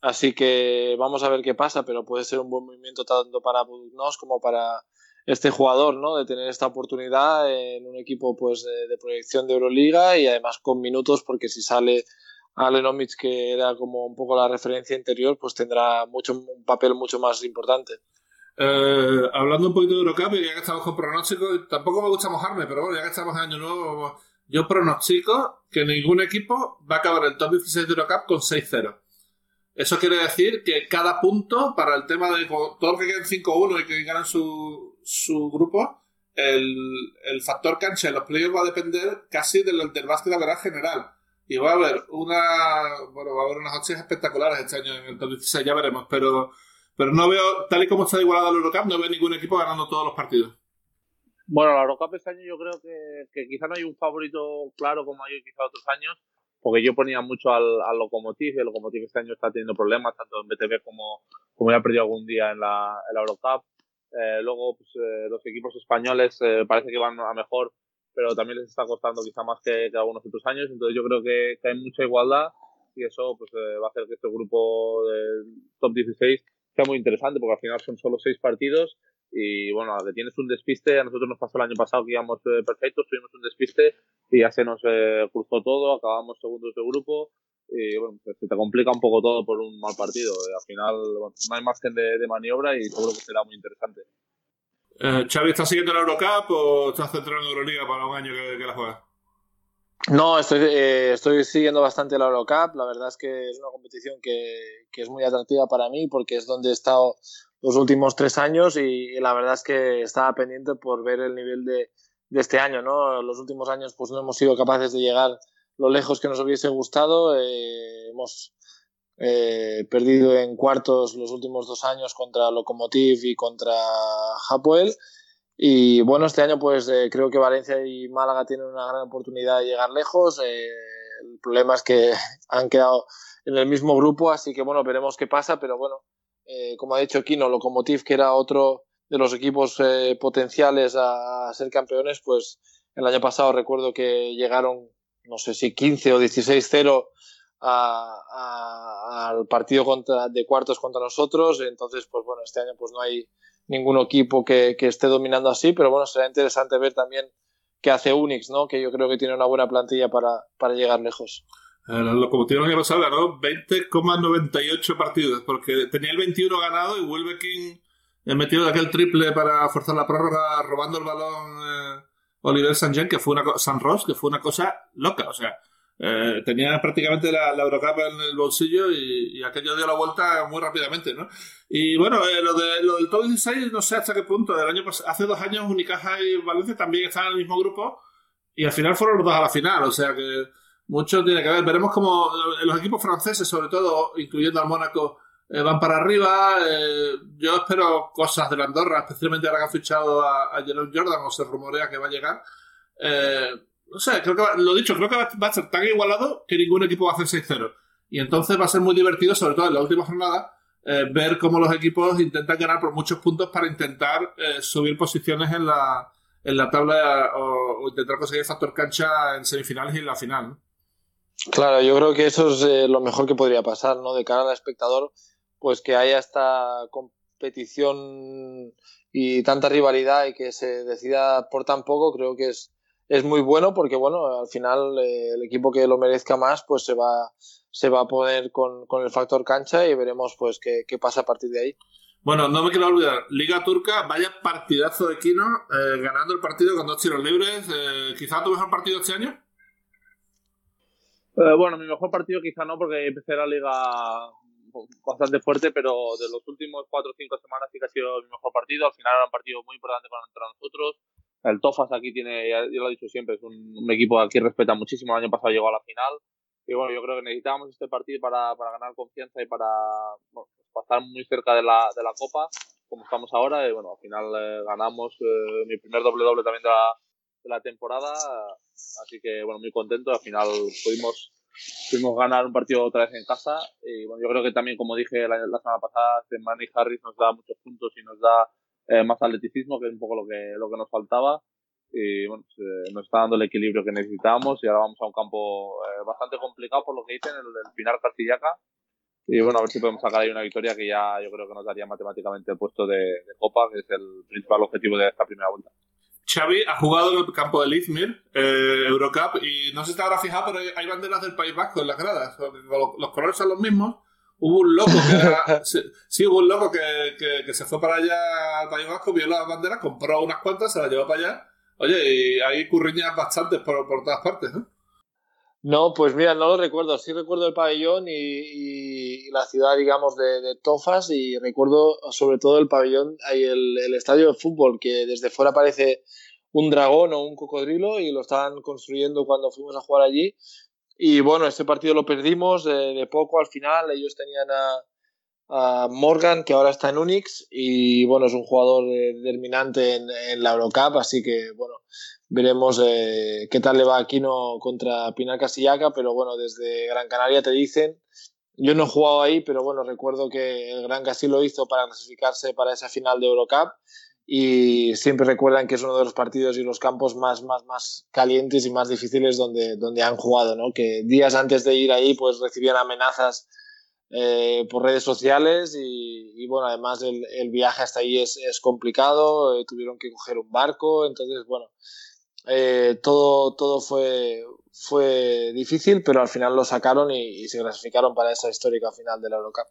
Así que vamos a ver qué pasa, pero puede ser un buen movimiento tanto para Budugnos como para este jugador, ¿no? De tener esta oportunidad en un equipo pues de, proyección de Euroliga y además con minutos, porque si sale Alenomic, que era como un poco la referencia interior, pues tendrá mucho, un papel mucho más importante. Eh, hablando un poquito de Eurocup, ya que estamos con pronósticos, tampoco me gusta mojarme, pero bueno, ya que estamos en Año Nuevo, yo pronostico que ningún equipo va a acabar el top 16 de Eurocup con 6-0. Eso quiere decir que cada punto, para el tema de todos los que queden 5-1 y que ganan su, su grupo, el, el, factor cancha en los playoffs va a depender casi del, del básquet de general. Y va a haber una, bueno, va a haber unas opciones espectaculares este año en el top 16, ya veremos, pero, pero no veo, tal y como está igualado el Eurocup, no veo ningún equipo ganando todos los partidos. Bueno, la Eurocup este año yo creo que, que quizá no hay un favorito claro como hay quizá otros años, porque yo ponía mucho al, al y el Lokomotiv este año está teniendo problemas, tanto en BTV como, como ya perdido algún día en la, Eurocup. Eh, luego, pues, eh, los equipos españoles eh, parece que van a mejor, pero también les está costando quizá más que, que algunos otros años. Entonces, yo creo que, que hay mucha igualdad y eso pues, va a hacer que este grupo del top 16 muy interesante, porque al final son solo seis partidos y bueno, tienes un despiste, a nosotros nos pasó el año pasado que íbamos eh, perfectos, tuvimos un despiste y ya se nos eh, cruzó todo, acabamos segundos de grupo y bueno, pues se te complica un poco todo por un mal partido. Y al final no hay margen de, de, maniobra y seguro que será muy interesante. Eh, Xavi, ¿estás siguiendo la Eurocup o estás centrado en Euroliga para un año que, que la juegas? No, estoy, eh, estoy siguiendo bastante la Eurocup. La verdad es que es una competición que, que, es muy atractiva para mí porque es donde he estado los últimos tres años y, la verdad es que estaba pendiente por ver el nivel de, de, este año, ¿no? Los últimos años pues no hemos sido capaces de llegar lo lejos que nos hubiese gustado. Eh, hemos eh, perdido en cuartos los últimos dos años contra Lokomotiv y contra Hapoel. Y bueno, este año pues eh, creo que Valencia y Málaga tienen una gran oportunidad de llegar lejos. Eh, el problema es que [LAUGHS] han quedado en el mismo grupo, así que bueno, veremos qué pasa, pero bueno, eh, como ha dicho Kino, Lokomotiv, que era otro de los equipos eh, potenciales a, a, ser campeones, pues el año pasado recuerdo que llegaron, no sé si 15 o 16-0 al partido contra, de cuartos contra nosotros, entonces pues bueno, este año pues no hay ningún equipo que, que esté dominando así, pero bueno, será interesante ver también qué hace Unix, ¿no? que yo creo que tiene una buena plantilla para, para llegar lejos. La locomotiva el año pasado ganó 20,98 partidos, porque tenía el 21 ganado y Wilbekin metido de aquel triple para forzar la prórroga robando el balón eh, Oliver Jean que fue una San Ross, que fue una cosa loca. O sea, eh, tenía prácticamente la, la, en el bolsillo y, y, aquello dio la vuelta muy rápidamente, ¿no? Y bueno, eh, lo, de, lo del top 16 no sé hasta qué punto. Del año hace dos años Unicaja y Valencia también estaban en el mismo grupo y al final fueron los dos a la final. O sea que mucho tiene que ver. Veremos cómo los equipos franceses, sobre todo, incluyendo al Mónaco, eh, van para arriba. Eh, yo espero cosas de la Andorra, especialmente ahora que ha fichado a, a Jerome Jordan, o se rumorea que va a llegar. Eh, no sé, creo que va, lo dicho, creo que va, a ser tan igualado que ningún equipo va a hacer 6-0. Y entonces va a ser muy divertido, sobre todo en la última jornada, eh, ver cómo los equipos intentan ganar por muchos puntos para intentar eh, subir posiciones en la, en la tabla o, intentar conseguir factor cancha en semifinales y en la final. Claro, yo creo que eso es eh, lo mejor que podría pasar, ¿no? De cara al espectador, pues que haya esta competición y tanta rivalidad y que se decida por tan poco, creo que es, es muy bueno porque, bueno, al final eh, el equipo que lo merezca más, pues se va, se va a poner con, con el factor cancha y veremos, pues, qué, qué, pasa a partir de ahí. Bueno, no me quiero olvidar, Liga Turca, vaya partidazo de Kino, eh, ganando el partido con dos tiros libres. Eh, ¿Quizá tu mejor partido este año? Eh, bueno, mi mejor partido quizá no, porque empecé la liga bastante fuerte, pero de los últimos cuatro o cinco semanas sí que ha sido mi mejor partido. Al final era un partido muy importante para nosotros. El Tofas aquí tiene, ya, lo he dicho siempre, es un, un, equipo que respeta muchísimo. El año pasado llegó a la final. Y bueno, yo creo que necesitábamos este partido para, para ganar confianza y para bueno, muy cerca de la, de la Copa, como estamos ahora. Y bueno, al final eh, ganamos eh, mi primer doble-doble también de la, temporada. Así que, bueno, muy contento. Al final pudimos, pudimos ganar un partido otra vez en casa. Y bueno, yo creo que también, como dije la, semana pasada, Manny Harris nos da muchos puntos y nos da eh, más atleticismo, que es un poco lo que, lo que nos faltaba. y bueno, pues, nos está dando el equilibrio que necesitábamos y ahora vamos a un campo bastante complicado por lo que dicen, el del Pinar Castillaca. Y bueno, a ver si podemos sacar ahí una victoria que ya yo creo que nos daría matemáticamente el puesto de, de Copa, que es el principal objetivo de esta primera vuelta. Xavi ha jugado en el campo de Izmir, eh, Eurocup, y no sé si te habrá fijado, pero hay banderas del País Vasco en las gradas. Los colores son los mismos. Hubo un loco que era, [LAUGHS] sí, hubo un loco que, que, se fue para allá al País Vasco, vio las banderas, compró unas cuantas, se las llevó para allá. Oye, y hay curriñas bastantes por, por todas partes, ¿no? No, pues mira, no lo recuerdo. Sí recuerdo el pabellón y, la ciudad, digamos, de, Tofas y recuerdo sobre todo el pabellón, hay el, el, estadio de fútbol que desde fuera parece un dragón o un cocodrilo y lo estaban construyendo cuando fuimos a jugar allí. Y bueno, este partido lo perdimos de, poco al final. Ellos tenían a, Morgan, que ahora está en Unix, y bueno, es un jugador determinante en, en la Eurocup, así que bueno, veremos eh, qué tal le va a Aquino contra Pinar Casillaca, pero bueno, desde Gran Canaria te dicen. Yo no he jugado ahí, pero bueno, recuerdo que el Gran Casi lo hizo para clasificarse para esa final de Eurocup y siempre recuerdan que es uno de los partidos y los campos más, más, más calientes y más difíciles donde, donde han jugado, ¿no? Que días antes de ir ahí pues recibían amenazas eh, por redes sociales y, bueno, además el, viaje hasta ahí es, es complicado, eh, tuvieron que coger un barco, entonces bueno, eh, todo, todo fue, fue difícil, pero al final lo sacaron y, y se clasificaron para esa histórica final de la Eurocup.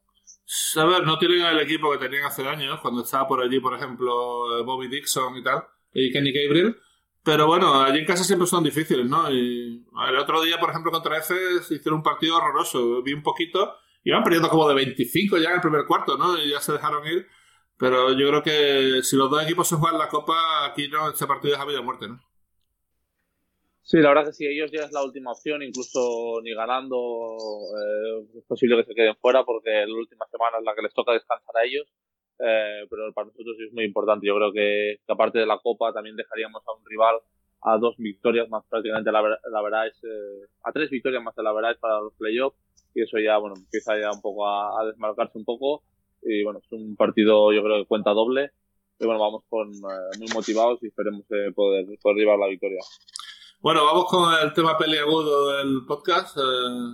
A ver, no tienen el equipo que tenían hace años, cuando estaba por allí, por ejemplo, Bobby Dixon y tal, y Kenny Gabriel. Pero bueno, allí en casa siempre son difíciles, ¿no? Y el otro día, por ejemplo, contra F hicieron un partido horroroso. Vi un poquito, iban perdiendo como de 25 ya en el primer cuarto, ¿no? Y ya se dejaron ir. Pero yo creo que si los dos equipos se juegan la copa, aquí no, este partido es a vida muerte, ¿no? Sí, la verdad que si ellos ya es la última opción, incluso ni ganando eh, es posible que se queden fuera porque la última semana es la que les toca descansar a ellos. Eh, pero para nosotros es muy importante. Yo creo que, aparte de la Copa también dejaríamos a un rival a dos victorias más prácticamente la, la verdad es eh, a tres victorias más de la verdad es para los playoffs y eso ya bueno empieza ya un poco a, desmarcarse un poco y bueno es un partido yo creo que cuenta doble y bueno vamos con muy motivados y esperemos poder, poder llevar la victoria. Bueno, vamos con el tema peliagudo del podcast. Eh,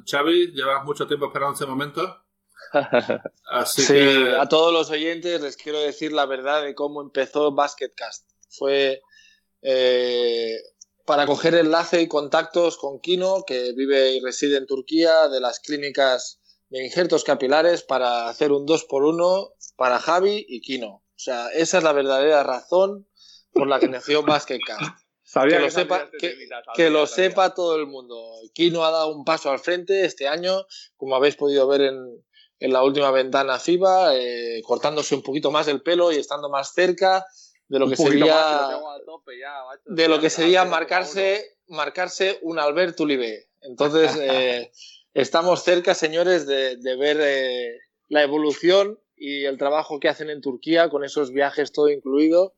Xavi, llevas mucho tiempo esperando ese momento. [LAUGHS] Así sí, que... a todos los oyentes les quiero decir la verdad de cómo empezó Basketcast. Fue eh, para coger enlace y contactos con Kino, que vive y reside en Turquía, de las clínicas de injertos capilares, para hacer un 2 por 1 para Javi y Kino. O sea, esa es la verdadera razón por la que nació [LAUGHS] Basketcast que, lo sepa, que, lo sepa todo el mundo. Kino ha dado un paso al frente este año, como habéis podido ver en, en la última ventana FIBA, eh, cortándose un poquito más el pelo y estando más cerca de lo que sería de lo que sería marcarse marcarse un Albert Ulibe. Entonces [LAUGHS] eh, estamos cerca, señores, de, de ver eh, la evolución y el trabajo que hacen en Turquía con esos viajes todo incluido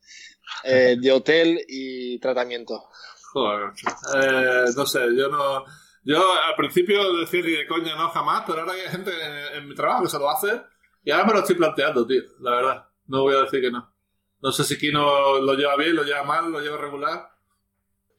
eh, de hotel y tratamiento. Joder, eh, no sé, yo no. Yo al principio decía ni de coña no jamás, pero ahora hay gente en, mi trabajo que se lo hace y ahora me lo estoy planteando, tío, la verdad. No voy a decir que no. No sé si Kino lo lleva bien, lo lleva mal, lo lleva regular.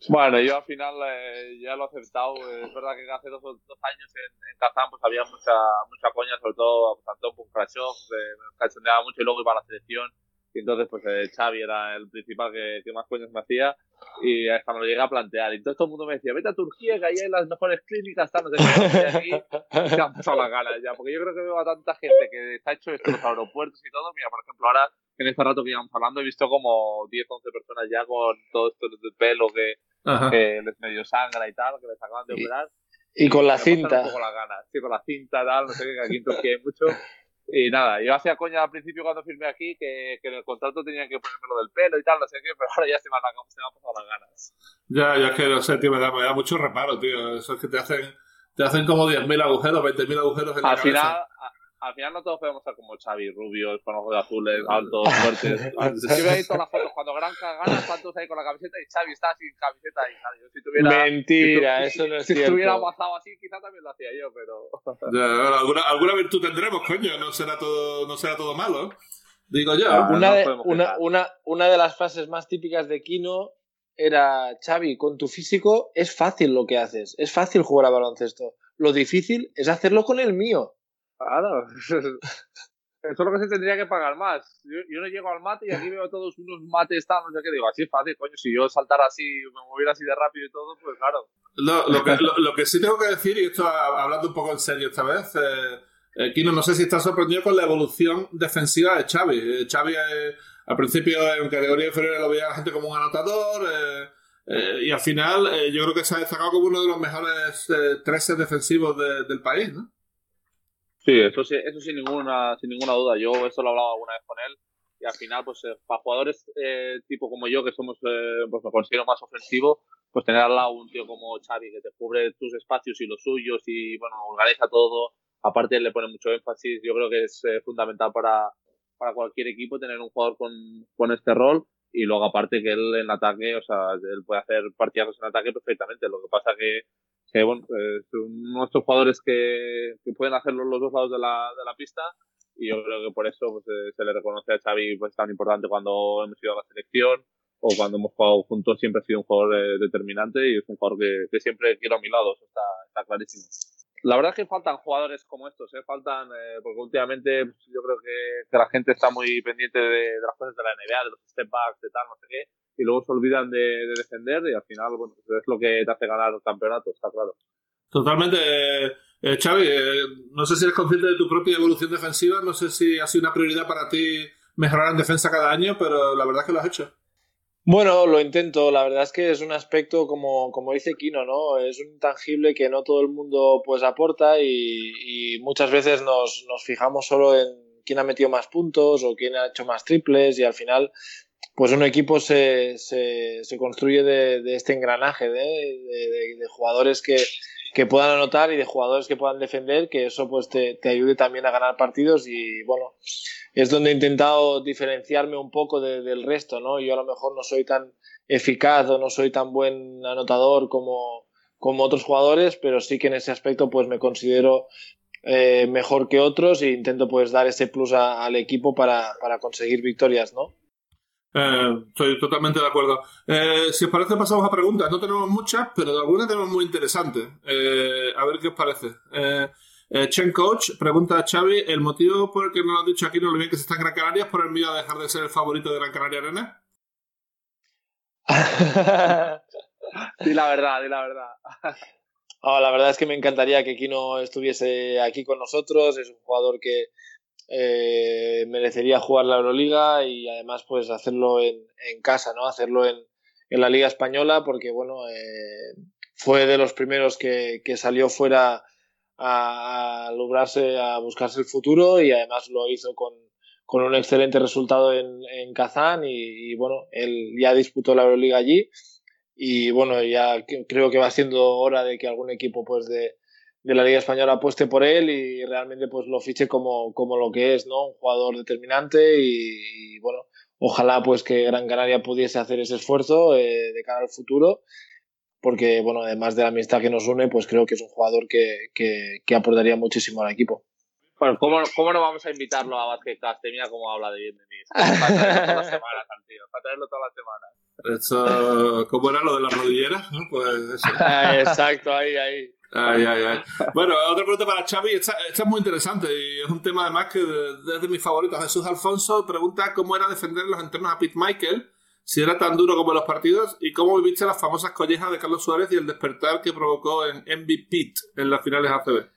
Bueno, yo al final eh, ya lo he aceptado. Es verdad que hace dos, dos años en, en, Kazán pues había mucha mucha coña, sobre todo pues, Antón Punkrachov, me cachondeaba mucho y luego iba a la selección y entonces, pues eh, Xavi era el principal que, que, más coños me hacía. Y hasta me lo llegué a plantear. Y entonces todo el mundo me decía, vete a Turquía, que ahí hay las mejores clínicas, tal, no sé qué. aquí [LAUGHS] se han pasado las ganas ya. Porque yo creo que veo a tanta gente que está hecho esto en los aeropuertos y todo. Mira, por ejemplo, ahora en este rato que íbamos hablando, he visto como 10, 11 personas ya con todo esto de pelo que, que les medio sangra y tal, que les acaban de operar. Y, con la cinta. Un poco las ganas. Sí, con la cinta, tal, no sé qué, que aquí en Turquía hay mucho. Y nada, yo hacía coña al principio cuando firmé aquí que, que en el contrato tenían que ponerme lo del pelo y tal, no sé qué, [LAUGHS] pero ahora ya se me han, se me han pasado las ganas. Ya, yo es que no sé, tío, me da, me da mucho reparo, tío. Eso es que te hacen, te hacen como 10.000 agujeros, 20.000 agujeros en la al cabeza. Al final no todos podemos ser como Xavi, rubios, con ojos azules, altos, fuertes. Veo ahí todas las fotos cuando Granca gana, cuántos hay con la camiseta y Xavi está sin camiseta y si tuviera, Mentira, eso no es si cierto. Si estuviera así, quizás también lo hacía yo, pero... Ya, alguna, alguna virtud tendremos, coño, no será todo, no será todo malo. Digo yo. una, de, una, una, una de las frases más típicas de Kino era, Xavi, con tu físico es fácil lo que haces, es fácil jugar a baloncesto. Lo difícil es hacerlo con el mío. Claro. [LAUGHS] Eso es lo que se tendría que pagar más. Yo, no llego al mate y aquí veo todos unos mates tal, no qué. Digo, así es fácil, coño. Si yo saltara así, me moviera así de rápido y todo, pues claro. lo, que, lo, que, sí tengo que decir, y esto hablando un poco en serio esta vez, eh, eh, Kino, no sé si estás sorprendido con la evolución defensiva de Xavi. Eh, eh, al principio en categoría inferior lo veía la gente como un anotador y al final yo creo que se ha destacado como uno de los mejores treses defensivos del país, ¿no? Sí, eso sí, eso sin ninguna, sin ninguna duda. Yo eso lo he hablado alguna vez con él. Y al final, pues para jugadores tipo como yo, que somos, pues me considero más ofensivo, pues tener al lado un tío como Xavi que te cubre tus espacios y los suyos y, bueno, organiza todo, aparte le pone mucho énfasis, yo creo que es eh, fundamental para, para cualquier equipo tener un jugador con, con este rol. Y luego aparte que él en ataque, o sea, él puede hacer partidazos en ataque perfectamente, lo que pasa que, que bueno, son nuestros jugadores que, que, pueden hacerlo los dos lados de la, de la pista y yo creo que por eso pues, eh, se le reconoce a Xavi pues tan importante cuando hemos ido a la selección o cuando hemos jugado juntos siempre ha sido un jugador eh, determinante y es un jugador que, que siempre quiero a mi lado, eso está, está clarísimo. La verdad es que faltan jugadores como estos, ¿eh? faltan, eh, porque últimamente pues, yo creo que, la gente está muy pendiente de, las cosas de la NBA, de los step backs, de tal, no sé qué, y luego se olvidan de, de defender y al final, bueno, pues, es lo que te hace ganar el campeonato, está claro. Totalmente. Eh, Xavi, eh, no sé si eres consciente de tu propia evolución defensiva, no sé si ha sido una prioridad para ti mejorar en defensa cada año, pero la verdad es que lo has hecho. Bueno, lo intento. La verdad es que es un aspecto, como, como dice Kino, ¿no? Es un intangible que no todo el mundo pues aporta y, muchas veces nos, nos, fijamos solo en quién ha metido más puntos o quién ha hecho más triples y al final pues un equipo se, se, se construye de, de, este engranaje de, de jugadores que, que puedan anotar y de jugadores que puedan defender, que eso pues te, ayude también a ganar partidos y bueno, es donde he intentado diferenciarme un poco del resto, ¿no? Yo a lo mejor no soy tan eficaz o no soy tan buen anotador como, como otros jugadores, pero sí que en ese aspecto pues me considero eh, mejor que otros e intento pues dar ese plus a, al equipo para, para conseguir victorias, ¿no? Eh, estoy totalmente de acuerdo. Eh, si os parece, pasamos a preguntas. No tenemos muchas, pero de algunas tenemos muy interesantes. Eh, a ver qué os parece. Eh, eh, Chen Coach pregunta a Xavi: ¿el motivo por el que no lo has dicho aquí no lo bien que se está en Gran Canaria es por el miedo a dejar de ser el favorito de Gran Canaria Arena? [LAUGHS] di la verdad, di la verdad. Oh, la verdad es que me encantaría que Kino estuviese aquí con nosotros. Es un jugador que eh, merecería jugar la Euroliga y además pues hacerlo en, casa, ¿no? Hacerlo en, la Liga Española porque, bueno, eh, fue de los primeros que, salió fuera a, lograrse, a buscarse el futuro y además lo hizo con, un excelente resultado en, en Kazán y, y, bueno, él ya disputó la Euroliga allí y bueno, ya creo que va siendo hora de que algún equipo pues de, de la Liga Española apueste por él y realmente pues lo fiche como, como lo que es, ¿no? Un jugador determinante y, y bueno, ojalá pues que Gran Canaria pudiese hacer ese esfuerzo eh, de cara al futuro porque bueno, además de la amistad que nos une, pues creo que es un jugador que, que, que aportaría muchísimo al equipo. Bueno, ¿cómo, ¿cómo, no vamos a invitarlo a Basket Cast? Mira cómo habla de bien de mí. Para traerlo todas las semanas, tío. Para traerlo todas las semanas. Eso, ¿Cómo era lo de las rodilleras? [LAUGHS] Pues eso. Exacto, ahí, ahí. Ay, ay, ay. Bueno, otra pregunta para Xavi. Esta, es muy interesante y es un tema además que desde de mis favoritos. Jesús Alfonso pregunta cómo era defender los entornos a Pete Michael, si era tan duro como en los partidos y cómo viviste las famosas collejas de Carlos Suárez y el despertar que provocó en MVP en las finales ACB.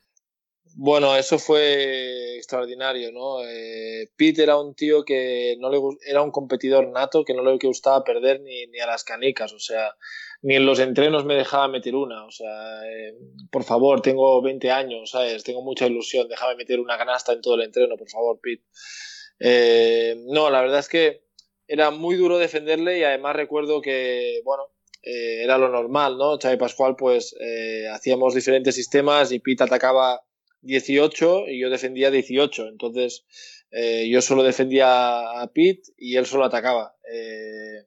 Bueno, eso fue extraordinario, ¿no? Eh, Pete era un tío que no le era un competidor nato que no le gustaba perder ni, ni a las canicas, o sea, ni en los entrenos me dejaba meter una. O sea, eh, por favor, tengo 20 años, ¿sabes? Tengo mucha ilusión, déjame meter una canasta en todo el entreno, por favor, Pete. Eh, no, la verdad es que era muy duro defenderle y además recuerdo que, bueno, eh, era lo normal, ¿no? Xavi Pascual, pues hacíamos diferentes sistemas y Pete atacaba 18 y yo defendía 18. Entonces, eh, yo solo defendía a Pete y él solo atacaba. Eh,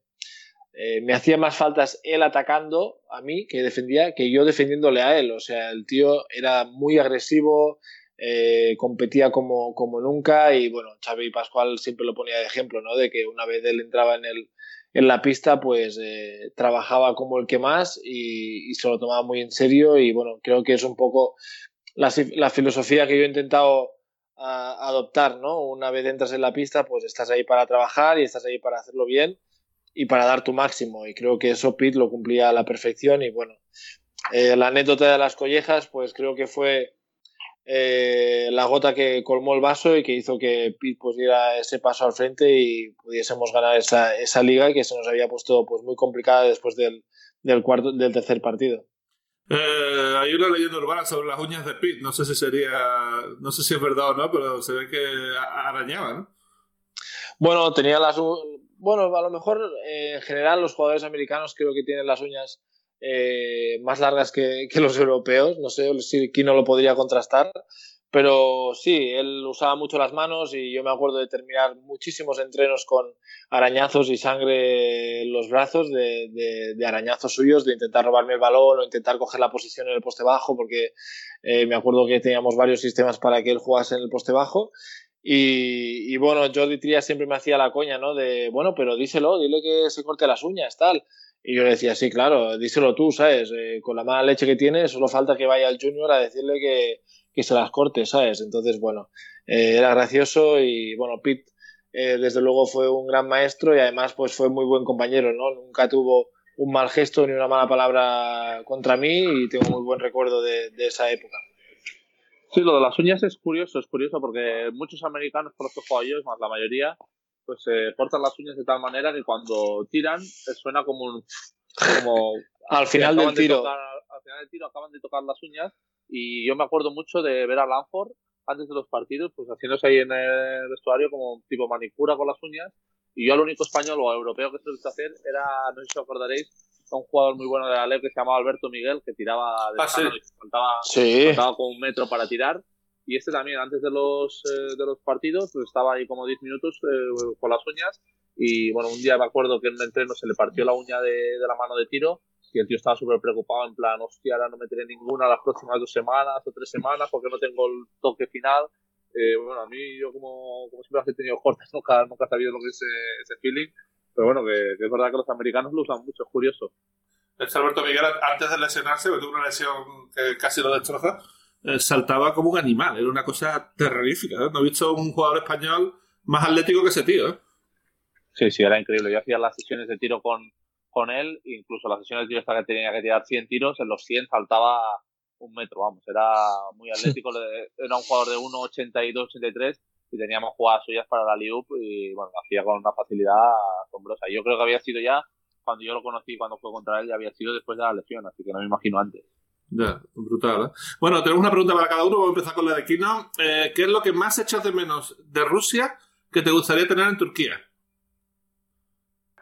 eh, me hacía más faltas él atacando a mí que defendía que yo defendiéndole a él. O sea, el tío era muy agresivo, competía como, como nunca y bueno, Xavi Pascual siempre lo ponía de ejemplo, ¿no? De que una vez él entraba en el, en la pista pues trabajaba como el que más y, se lo tomaba muy en serio y bueno, creo que es un poco la, filosofía que yo he intentado adoptar, ¿no? Una vez entras en la pista pues estás ahí para trabajar y estás ahí para hacerlo bien y para dar tu máximo y creo que eso Pete lo cumplía a la perfección y bueno, eh, la anécdota de las collejas pues creo que fue eh, la gota que colmó el vaso y que hizo que Pete pues, diera ese paso al frente y pudiésemos ganar esa, esa liga que se nos había puesto pues, muy complicada después del, del, cuarto, del tercer partido. Eh, hay una leyenda urbana sobre las uñas de Pete, no sé si sería, no sé si es verdad o no, pero se ve que arañaba, ¿no? Bueno, tenía las, bueno, a lo mejor eh, en general los jugadores americanos creo que tienen las uñas eh, más largas que, los europeos. No sé si no lo podría contrastar. Pero sí, él usaba mucho las manos y yo me acuerdo de terminar muchísimos entrenos con arañazos y sangre en los brazos, de, arañazos suyos, de intentar robarme el balón o intentar coger la posición en el poste bajo, porque eh, me acuerdo que teníamos varios sistemas para que él jugase en el poste bajo. Y, y bueno, Jordi Trias siempre me hacía la coña, ¿no? De, bueno, pero díselo, dile que se corte las uñas, tal. Y yo le decía, sí, claro, díselo tú, ¿sabes? Eh, con la mala leche que tiene, solo falta que vaya al junior a decirle que, que se las corte, ¿sabes? Entonces, bueno, eh, era gracioso y, bueno, Pete, eh, desde luego, fue un gran maestro y además, pues fue muy buen compañero, ¿no? Nunca tuvo un mal gesto ni una mala palabra contra mí y tengo muy buen recuerdo de, de esa época. Sí, lo de las uñas es curioso, es curioso porque muchos americanos, por los que yo, más la mayoría, pues se cortan las uñas de tal manera que cuando tiran suena como un como [LAUGHS] al final del tiro al final del tiro acaban de tocar las uñas y yo me acuerdo mucho de ver a Lanford antes de los partidos pues haciéndose ahí en el vestuario como un tipo manicura con las uñas y yo el único español o europeo que se lo visto hacer era no sé si os acordaréis un jugador muy bueno de la LEP que se llamaba Alberto Miguel que tiraba de ah, y faltaba, faltaba con un metro para tirar y este también, antes de los, eh, de los partidos, pues estaba ahí como 10 minutos eh, con las uñas. Y bueno, un día me acuerdo que en un entreno se le partió la uña de, de la mano de tiro y el tío estaba súper preocupado, en plan, hostia, ahora no meteré ninguna las próximas dos semanas o tres semanas porque no tengo el toque final. Eh, bueno, a mí, yo como, como siempre he tenido cortes, [LAUGHS] nunca, nunca he sabido lo que es ese, ese feeling. Pero bueno, que, es verdad que los americanos lo usan mucho, es curioso. Este Alberto Miguel, antes de lesionarse, tuvo una lesión que casi lo destroza, eh, saltaba como un animal, era una cosa terrorífica. ¿eh? No he visto un jugador español más atlético que ese tío. ¿eh? Sí, sí, era increíble. Yo hacía las sesiones de tiro con, con él, incluso las sesiones de tiro que tenía que tirar 100 tiros, en los 100 saltaba un metro, vamos, era muy atlético, era un jugador de 1,82, 83 y teníamos jugadas suyas para la Liup y bueno, lo hacía con una facilidad asombrosa. Yo creo que había sido ya, cuando yo lo conocí, cuando fue contra él, ya había sido después de la lesión, así que no me imagino antes. Ya, brutal, ¿eh? Bueno, tenemos una pregunta para cada uno. Vamos a empezar con la de Kino. Eh, ¿Qué es lo que más echas de menos de Rusia que te gustaría tener en Turquía?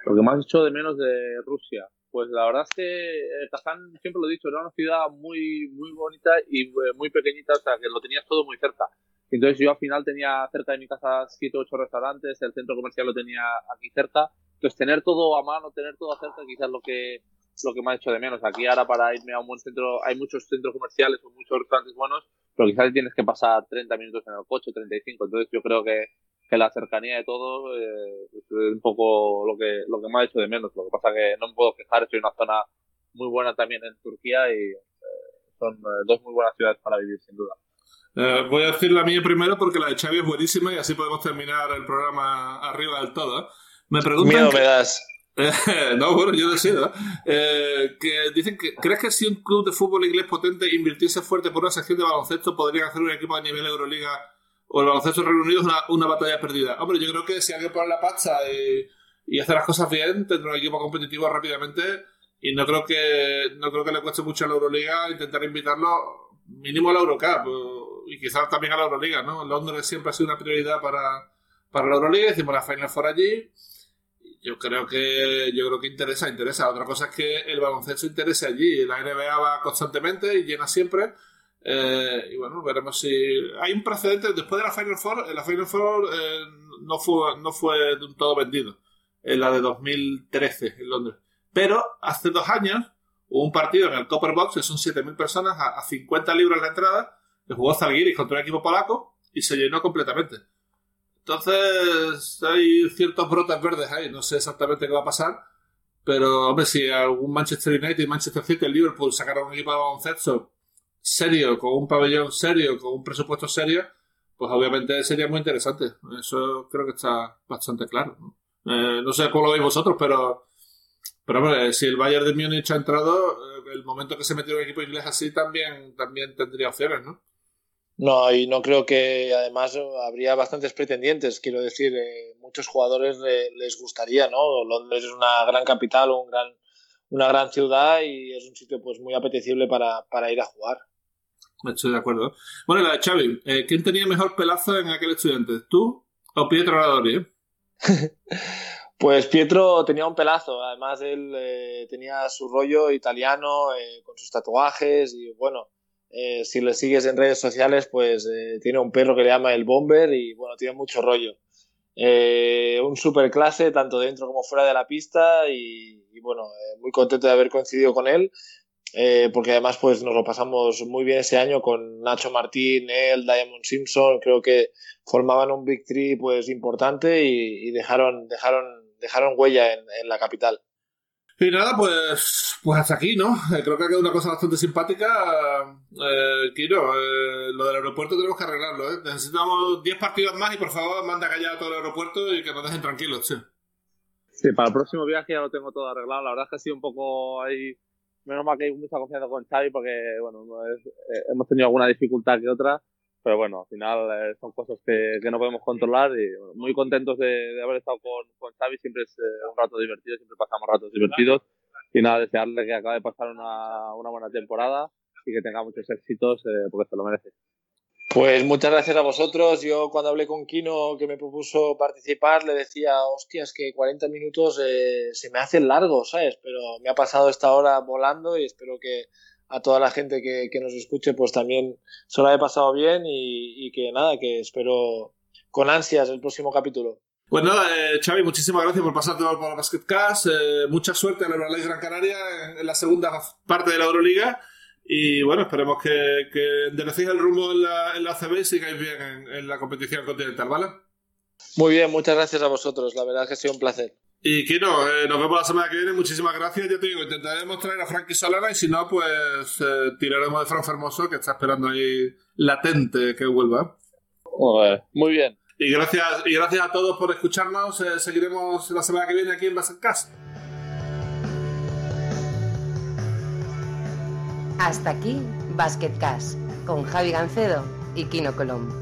Lo que más echo de menos de Rusia. Pues la verdad es que Kazán, siempre lo he dicho, era una ciudad muy, muy bonita y eh, muy pequeñita, o sea que lo tenías todo muy cerca. Entonces yo al final tenía cerca de mi casa 7 o 8 restaurantes, el centro comercial lo tenía aquí cerca. Entonces tener todo a mano, tener todo cerca, quizás lo que lo que me ha hecho de menos. Aquí ahora para irme a un buen centro, hay muchos centros comerciales o muchos restaurantes buenos, pero quizás tienes que pasar 30 minutos en el coche, 35. Entonces yo creo que, que la cercanía de todo eh, es un poco lo que, lo que me ha hecho de menos. Lo que pasa que no me puedo quejar, estoy en una zona muy buena también en Turquía y eh, son eh, dos muy buenas ciudades para vivir, sin duda. voy a decir la mía primero porque la de Xavi es buenísima y así podemos terminar el programa arriba del todo. Me preguntan... Miedo me das. [LAUGHS] no, bueno, yo decido. Eh, que dicen que ¿crees que si un club de fútbol inglés potente invirtiese fuerte por una sección de baloncesto podrían hacer un equipo a nivel Euroliga o el baloncesto Reino Unido una, una batalla perdida? Hombre, yo creo que si alguien pone la pasta y, y hace las cosas bien, tendrá un equipo competitivo rápidamente y no creo que no creo que le cueste mucho a la Euroliga intentar invitarlo mínimo a la Eurocup y quizás también a la Euroliga, ¿no? Londres siempre ha sido una prioridad para, para la Euroliga, hicimos la Final Four allí yo creo que yo creo que interesa, interesa. Otra cosa es que el baloncesto interese allí. La NBA va constantemente y llena siempre. Eh, y bueno, veremos si hay un precedente después de la Final Four. La Final Four eh, no fue no fue de un todo vendido. En la de 2013 en Londres. Pero hace dos años hubo un partido en el Copper Box que son 7.000 personas a, 50 libras la entrada que jugó Zalgiris contra un equipo polaco y se llenó completamente. Entonces hay ciertos brotes verdes ahí, no sé exactamente qué va a pasar, pero hombre, si algún Manchester United, Manchester City, el Liverpool sacaron un equipo de baloncesto serio, con un pabellón serio, con un presupuesto serio, pues obviamente sería muy interesante. Eso creo que está bastante claro. ¿no? Eh, no sé cómo lo veis vosotros, pero, pero hombre, si el Bayern de Múnich ha entrado, eh, el momento que se metió un equipo inglés así también, también tendría opciones, ¿no? No, y no creo que además habría bastantes pretendientes. Quiero decir, eh, muchos jugadores le- les gustaría, ¿no? Londres es una gran capital, un gran, una gran ciudad y es un sitio pues muy apetecible para, para ir a jugar. Estoy de acuerdo. Bueno, la de Xavi, eh, ¿quién tenía mejor pelazo en aquel estudiante? ¿Tú o Pietro Radori? eh? [LAUGHS] Pues Pietro tenía un pelazo, además él eh, tenía su rollo italiano eh, con sus tatuajes y bueno, si le sigues en redes sociales pues tiene un perro que le llama el Bomber y bueno, tiene mucho rollo. Un super clase tanto dentro como fuera de la pista y, y bueno, muy contento de haber coincidido con él eh, porque además pues nos lo pasamos muy bien ese año con Nacho Martín, él, Diamond Simpson, creo que formaban un Big Three pues importante y, y dejaron, dejaron, dejaron huella en, en la capital. Y nada, pues, pues hasta aquí, ¿no? Eh, creo que ha quedado una cosa bastante simpática. Eh, Kiro, eh, lo del aeropuerto tenemos que arreglarlo, ¿eh? Necesitamos 10 partidos más y por favor manda callar a todo el aeropuerto y que nos dejen tranquilos, sí. Sí, para el próximo viaje ya lo tengo todo arreglado. La verdad es que ha sido un poco ahí. Menos mal que hay mucha confianza con Xavi porque, bueno, no es- eh, hemos tenido alguna dificultad que otra. Pero bueno, al final eh, son cosas que, que no podemos controlar y bueno, muy contentos de, de haber estado con, con Xavi. Siempre es eh, un rato divertido, siempre pasamos ratos divertidos. Y nada, desearle que acabe de pasar una, una buena temporada y que tenga muchos éxitos eh, porque se lo merece. Pues muchas gracias a vosotros. Yo cuando hablé con Kino que me propuso participar le decía, hostias, que 40 minutos eh, se me hacen largos, ¿sabes? Pero me ha pasado esta hora volando y espero que a toda la gente que, que nos escuche pues también se lo haya pasado bien y, y que nada, que espero con ansias el próximo capítulo. Pues nada, eh, Xavi, muchísimas gracias por pasarte por la Basketcast. Eh, mucha suerte en la Gran Canaria en la segunda parte de la Euroliga. Y bueno, esperemos que, que enderecéis el rumbo en la, en la CB y sigáis bien en, en la competición continental, ¿vale? Muy bien, muchas gracias a vosotros. La verdad es que ha sido un placer. Y Kino, eh, nos vemos la semana que viene. Muchísimas gracias. Ya te digo, intentaremos traer a Frankie Solana y si no, pues eh, tiraremos de Fran Fermoso, que está esperando ahí latente que vuelva. Muy bien. Y gracias, y gracias a todos por escucharnos. Eh, seguiremos la semana que viene aquí en Basketcast. Hasta aquí Basket Cash con Javi Gancedo y Kino Colom.